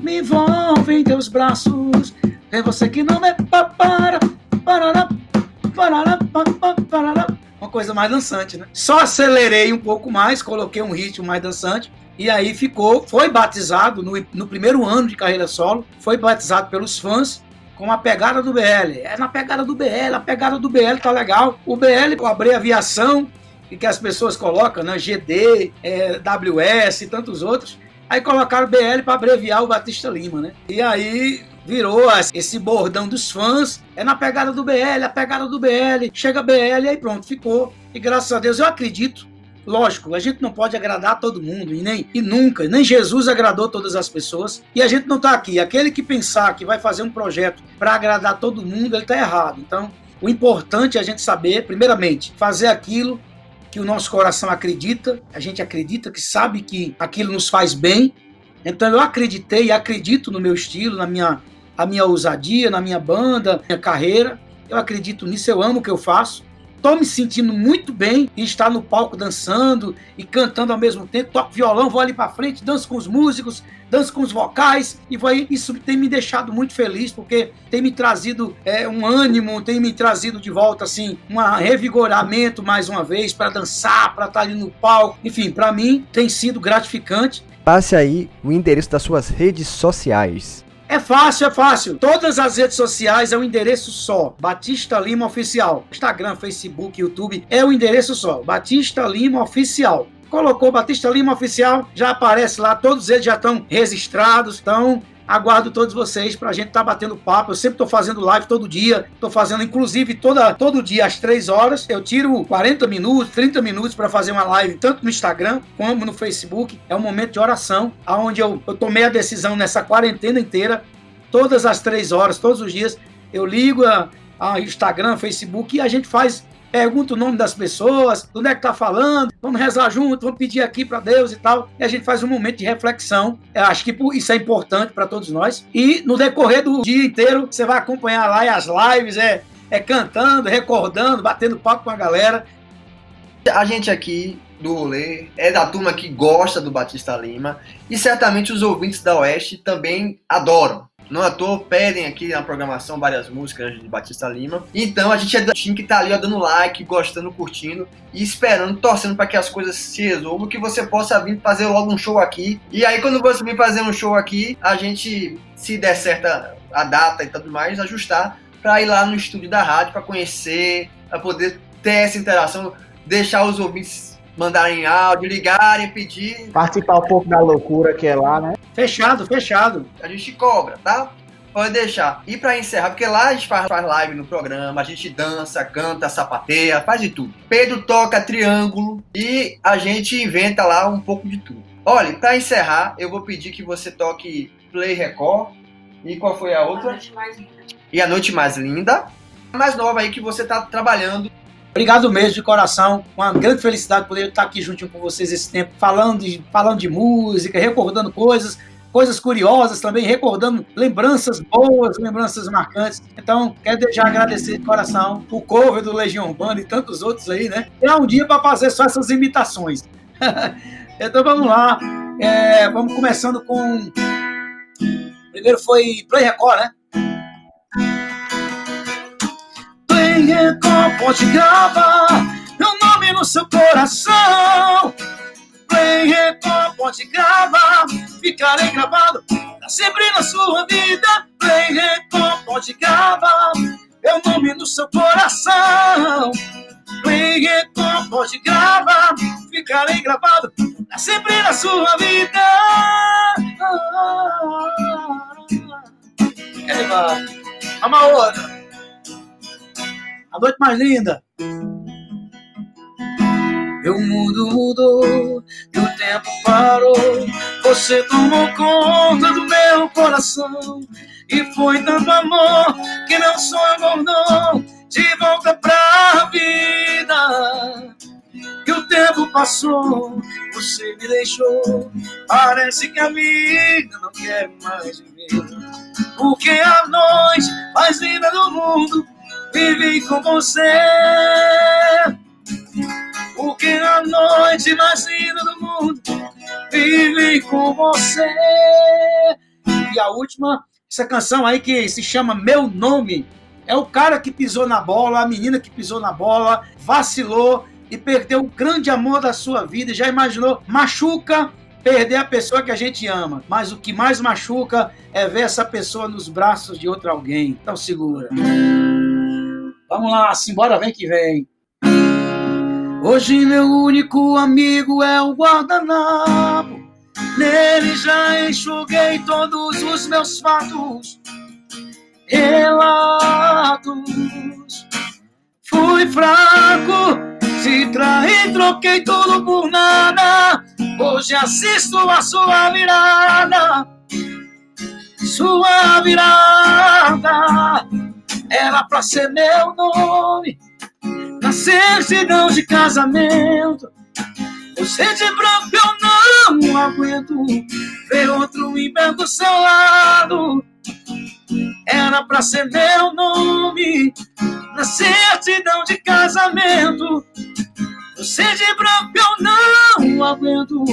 me envolve em teus braços. É você que não vê. Para, para, para, para, para, para, uma coisa mais dançante, né? Só acelerei um pouco mais, coloquei um ritmo mais dançante. E aí ficou, foi batizado no, no primeiro ano de carreira solo, foi batizado pelos fãs com a pegada do BL. É na pegada do BL, a pegada do BL tá legal. O BL, eu abreviação, e que as pessoas colocam, né? GD, é, WS e tantos outros. Aí colocaram BL para abreviar o Batista Lima, né? E aí virou esse bordão dos fãs. É na pegada do BL, a pegada do BL. Chega BL e aí pronto, ficou. E graças a Deus eu acredito. Lógico, a gente não pode agradar todo mundo e nem e nunca, nem Jesus agradou todas as pessoas. E a gente não está aqui. Aquele que pensar que vai fazer um projeto para agradar todo mundo, ele está errado. Então, o importante é a gente saber, primeiramente, fazer aquilo que o nosso coração acredita, a gente acredita que sabe que aquilo nos faz bem. Então eu acreditei e acredito no meu estilo, na minha a minha ousadia, na minha banda, minha carreira. Eu acredito nisso, eu amo o que eu faço. Estou me sentindo muito bem em estar no palco dançando e cantando ao mesmo tempo. Toco violão, vou ali para frente, danço com os músicos, danço com os vocais. E vai, isso tem me deixado muito feliz, porque tem me trazido é, um ânimo, tem me trazido de volta assim, um revigoramento mais uma vez para dançar, para estar ali no palco. Enfim, para mim tem sido gratificante. Passe aí o endereço das suas redes sociais. É fácil, é fácil. Todas as redes sociais é um endereço só. Batista Lima Oficial. Instagram, Facebook, YouTube é o um endereço só. Batista Lima Oficial. Colocou Batista Lima Oficial, já aparece lá, todos eles já estão registrados. Então, Aguardo todos vocês para a gente estar tá batendo papo. Eu sempre estou fazendo live todo dia. Estou fazendo, inclusive, toda, todo dia às 3 horas. Eu tiro 40 minutos, 30 minutos para fazer uma live, tanto no Instagram como no Facebook. É um momento de oração, onde eu, eu tomei a decisão nessa quarentena inteira, todas as 3 horas, todos os dias. Eu ligo a, a Instagram, Facebook e a gente faz pergunta o nome das pessoas, onde é que tá falando, vamos rezar junto, vamos pedir aqui para Deus e tal. E a gente faz um momento de reflexão. Eu acho que isso é importante para todos nós. E no decorrer do dia inteiro, você vai acompanhar lá as lives, é, é cantando, recordando, batendo papo com a galera. A gente aqui do rolê é da turma que gosta do Batista Lima e certamente os ouvintes da Oeste também adoram. Não à toa pedem aqui na programação várias músicas de Batista Lima. Então a gente é do time que tá ali ó, dando like, gostando, curtindo e esperando, torcendo para que as coisas se resolvam, que você possa vir fazer logo um show aqui. E aí quando você vir fazer um show aqui, a gente, se der certa a data e tudo mais, ajustar para ir lá no estúdio da rádio para conhecer, para poder ter essa interação, deixar os ouvintes mandarem áudio, ligarem, pedir. Participar um pouco da loucura que é lá, né? Fechado, fechado. A gente cobra, tá? Pode deixar. E para encerrar, porque lá a gente faz, faz live no programa, a gente dança, canta, sapateia, faz de tudo. Pedro toca triângulo e a gente inventa lá um pouco de tudo. Olha, para encerrar, eu vou pedir que você toque Play Record. E qual foi a outra? A Noite Mais Linda. E a Noite Mais Linda. A mais nova aí que você tá trabalhando Obrigado mesmo de coração. Uma grande felicidade poder estar aqui juntinho com vocês esse tempo, falando de, falando de música, recordando coisas, coisas curiosas também, recordando lembranças boas, lembranças marcantes. Então, quero deixar agradecer de coração o cover do Legião Urbana e tantos outros aí, né? É um dia para fazer só essas imitações. então vamos lá. É, vamos começando com. Primeiro foi Play Record, né? Record pode gravar meu nome no seu coração. Play Record pode gravar, ficarei gravado pra sempre na sua vida. Play Record pode gravar meu nome no seu coração. Play Record, pode gravar, ficarei gravado pra sempre na sua vida. E. Vamos a outra. A noite mais linda. Meu mundo mudou, meu tempo parou. Você tomou conta do meu coração. E foi tanto amor que meu sonho acordou de volta pra vida. E o tempo passou, você me deixou. Parece que a vida não quer mais viver. Porque a noite mais linda do mundo vive com você. Porque a noite mais linda do mundo vive com você. E a última, essa canção aí que se chama Meu Nome. É o cara que pisou na bola, a menina que pisou na bola, vacilou e perdeu o grande amor da sua vida. Já imaginou? Machuca perder a pessoa que a gente ama. Mas o que mais machuca é ver essa pessoa nos braços de outro alguém. Então segura. Vamos lá, simbora, vem que vem. Hoje meu único amigo é o guardanapo. Nele já enxuguei todos os meus fatos, relatos. Fui fraco, se traí, troquei tudo por nada. Hoje assisto a sua virada, sua virada. Era pra ser meu nome na certidão de casamento. Você de branco eu não aguento ver outro em do seu lado. Era pra ser meu nome na certidão de casamento. Você de branco eu não aguento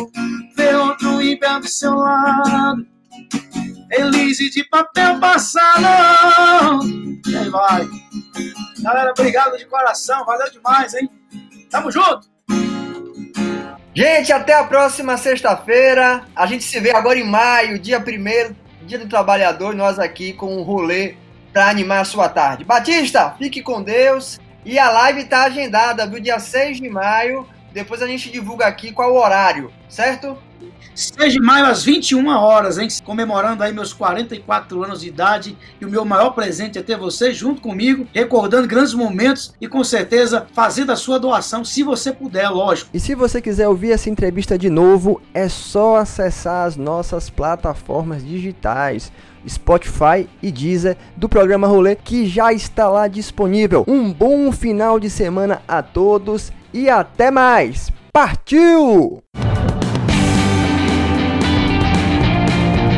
ver outro em do seu lado. Elise de papel passado. E aí vai. Galera, obrigado de coração. Valeu demais, hein? Tamo junto. Gente, até a próxima sexta-feira. A gente se vê agora em maio, dia 1 dia do trabalhador, nós aqui com um rolê para animar a sua tarde. Batista, fique com Deus. E a live tá agendada, viu? Dia 6 de maio. Depois a gente divulga aqui qual o horário, certo? 6 de maio às 21 horas, hein? Comemorando aí meus 44 anos de idade e o meu maior presente é ter você junto comigo, recordando grandes momentos e com certeza fazendo a sua doação, se você puder, lógico. E se você quiser ouvir essa entrevista de novo, é só acessar as nossas plataformas digitais. Spotify e Deezer do programa Rolê que já está lá disponível. Um bom final de semana a todos e até mais. Partiu!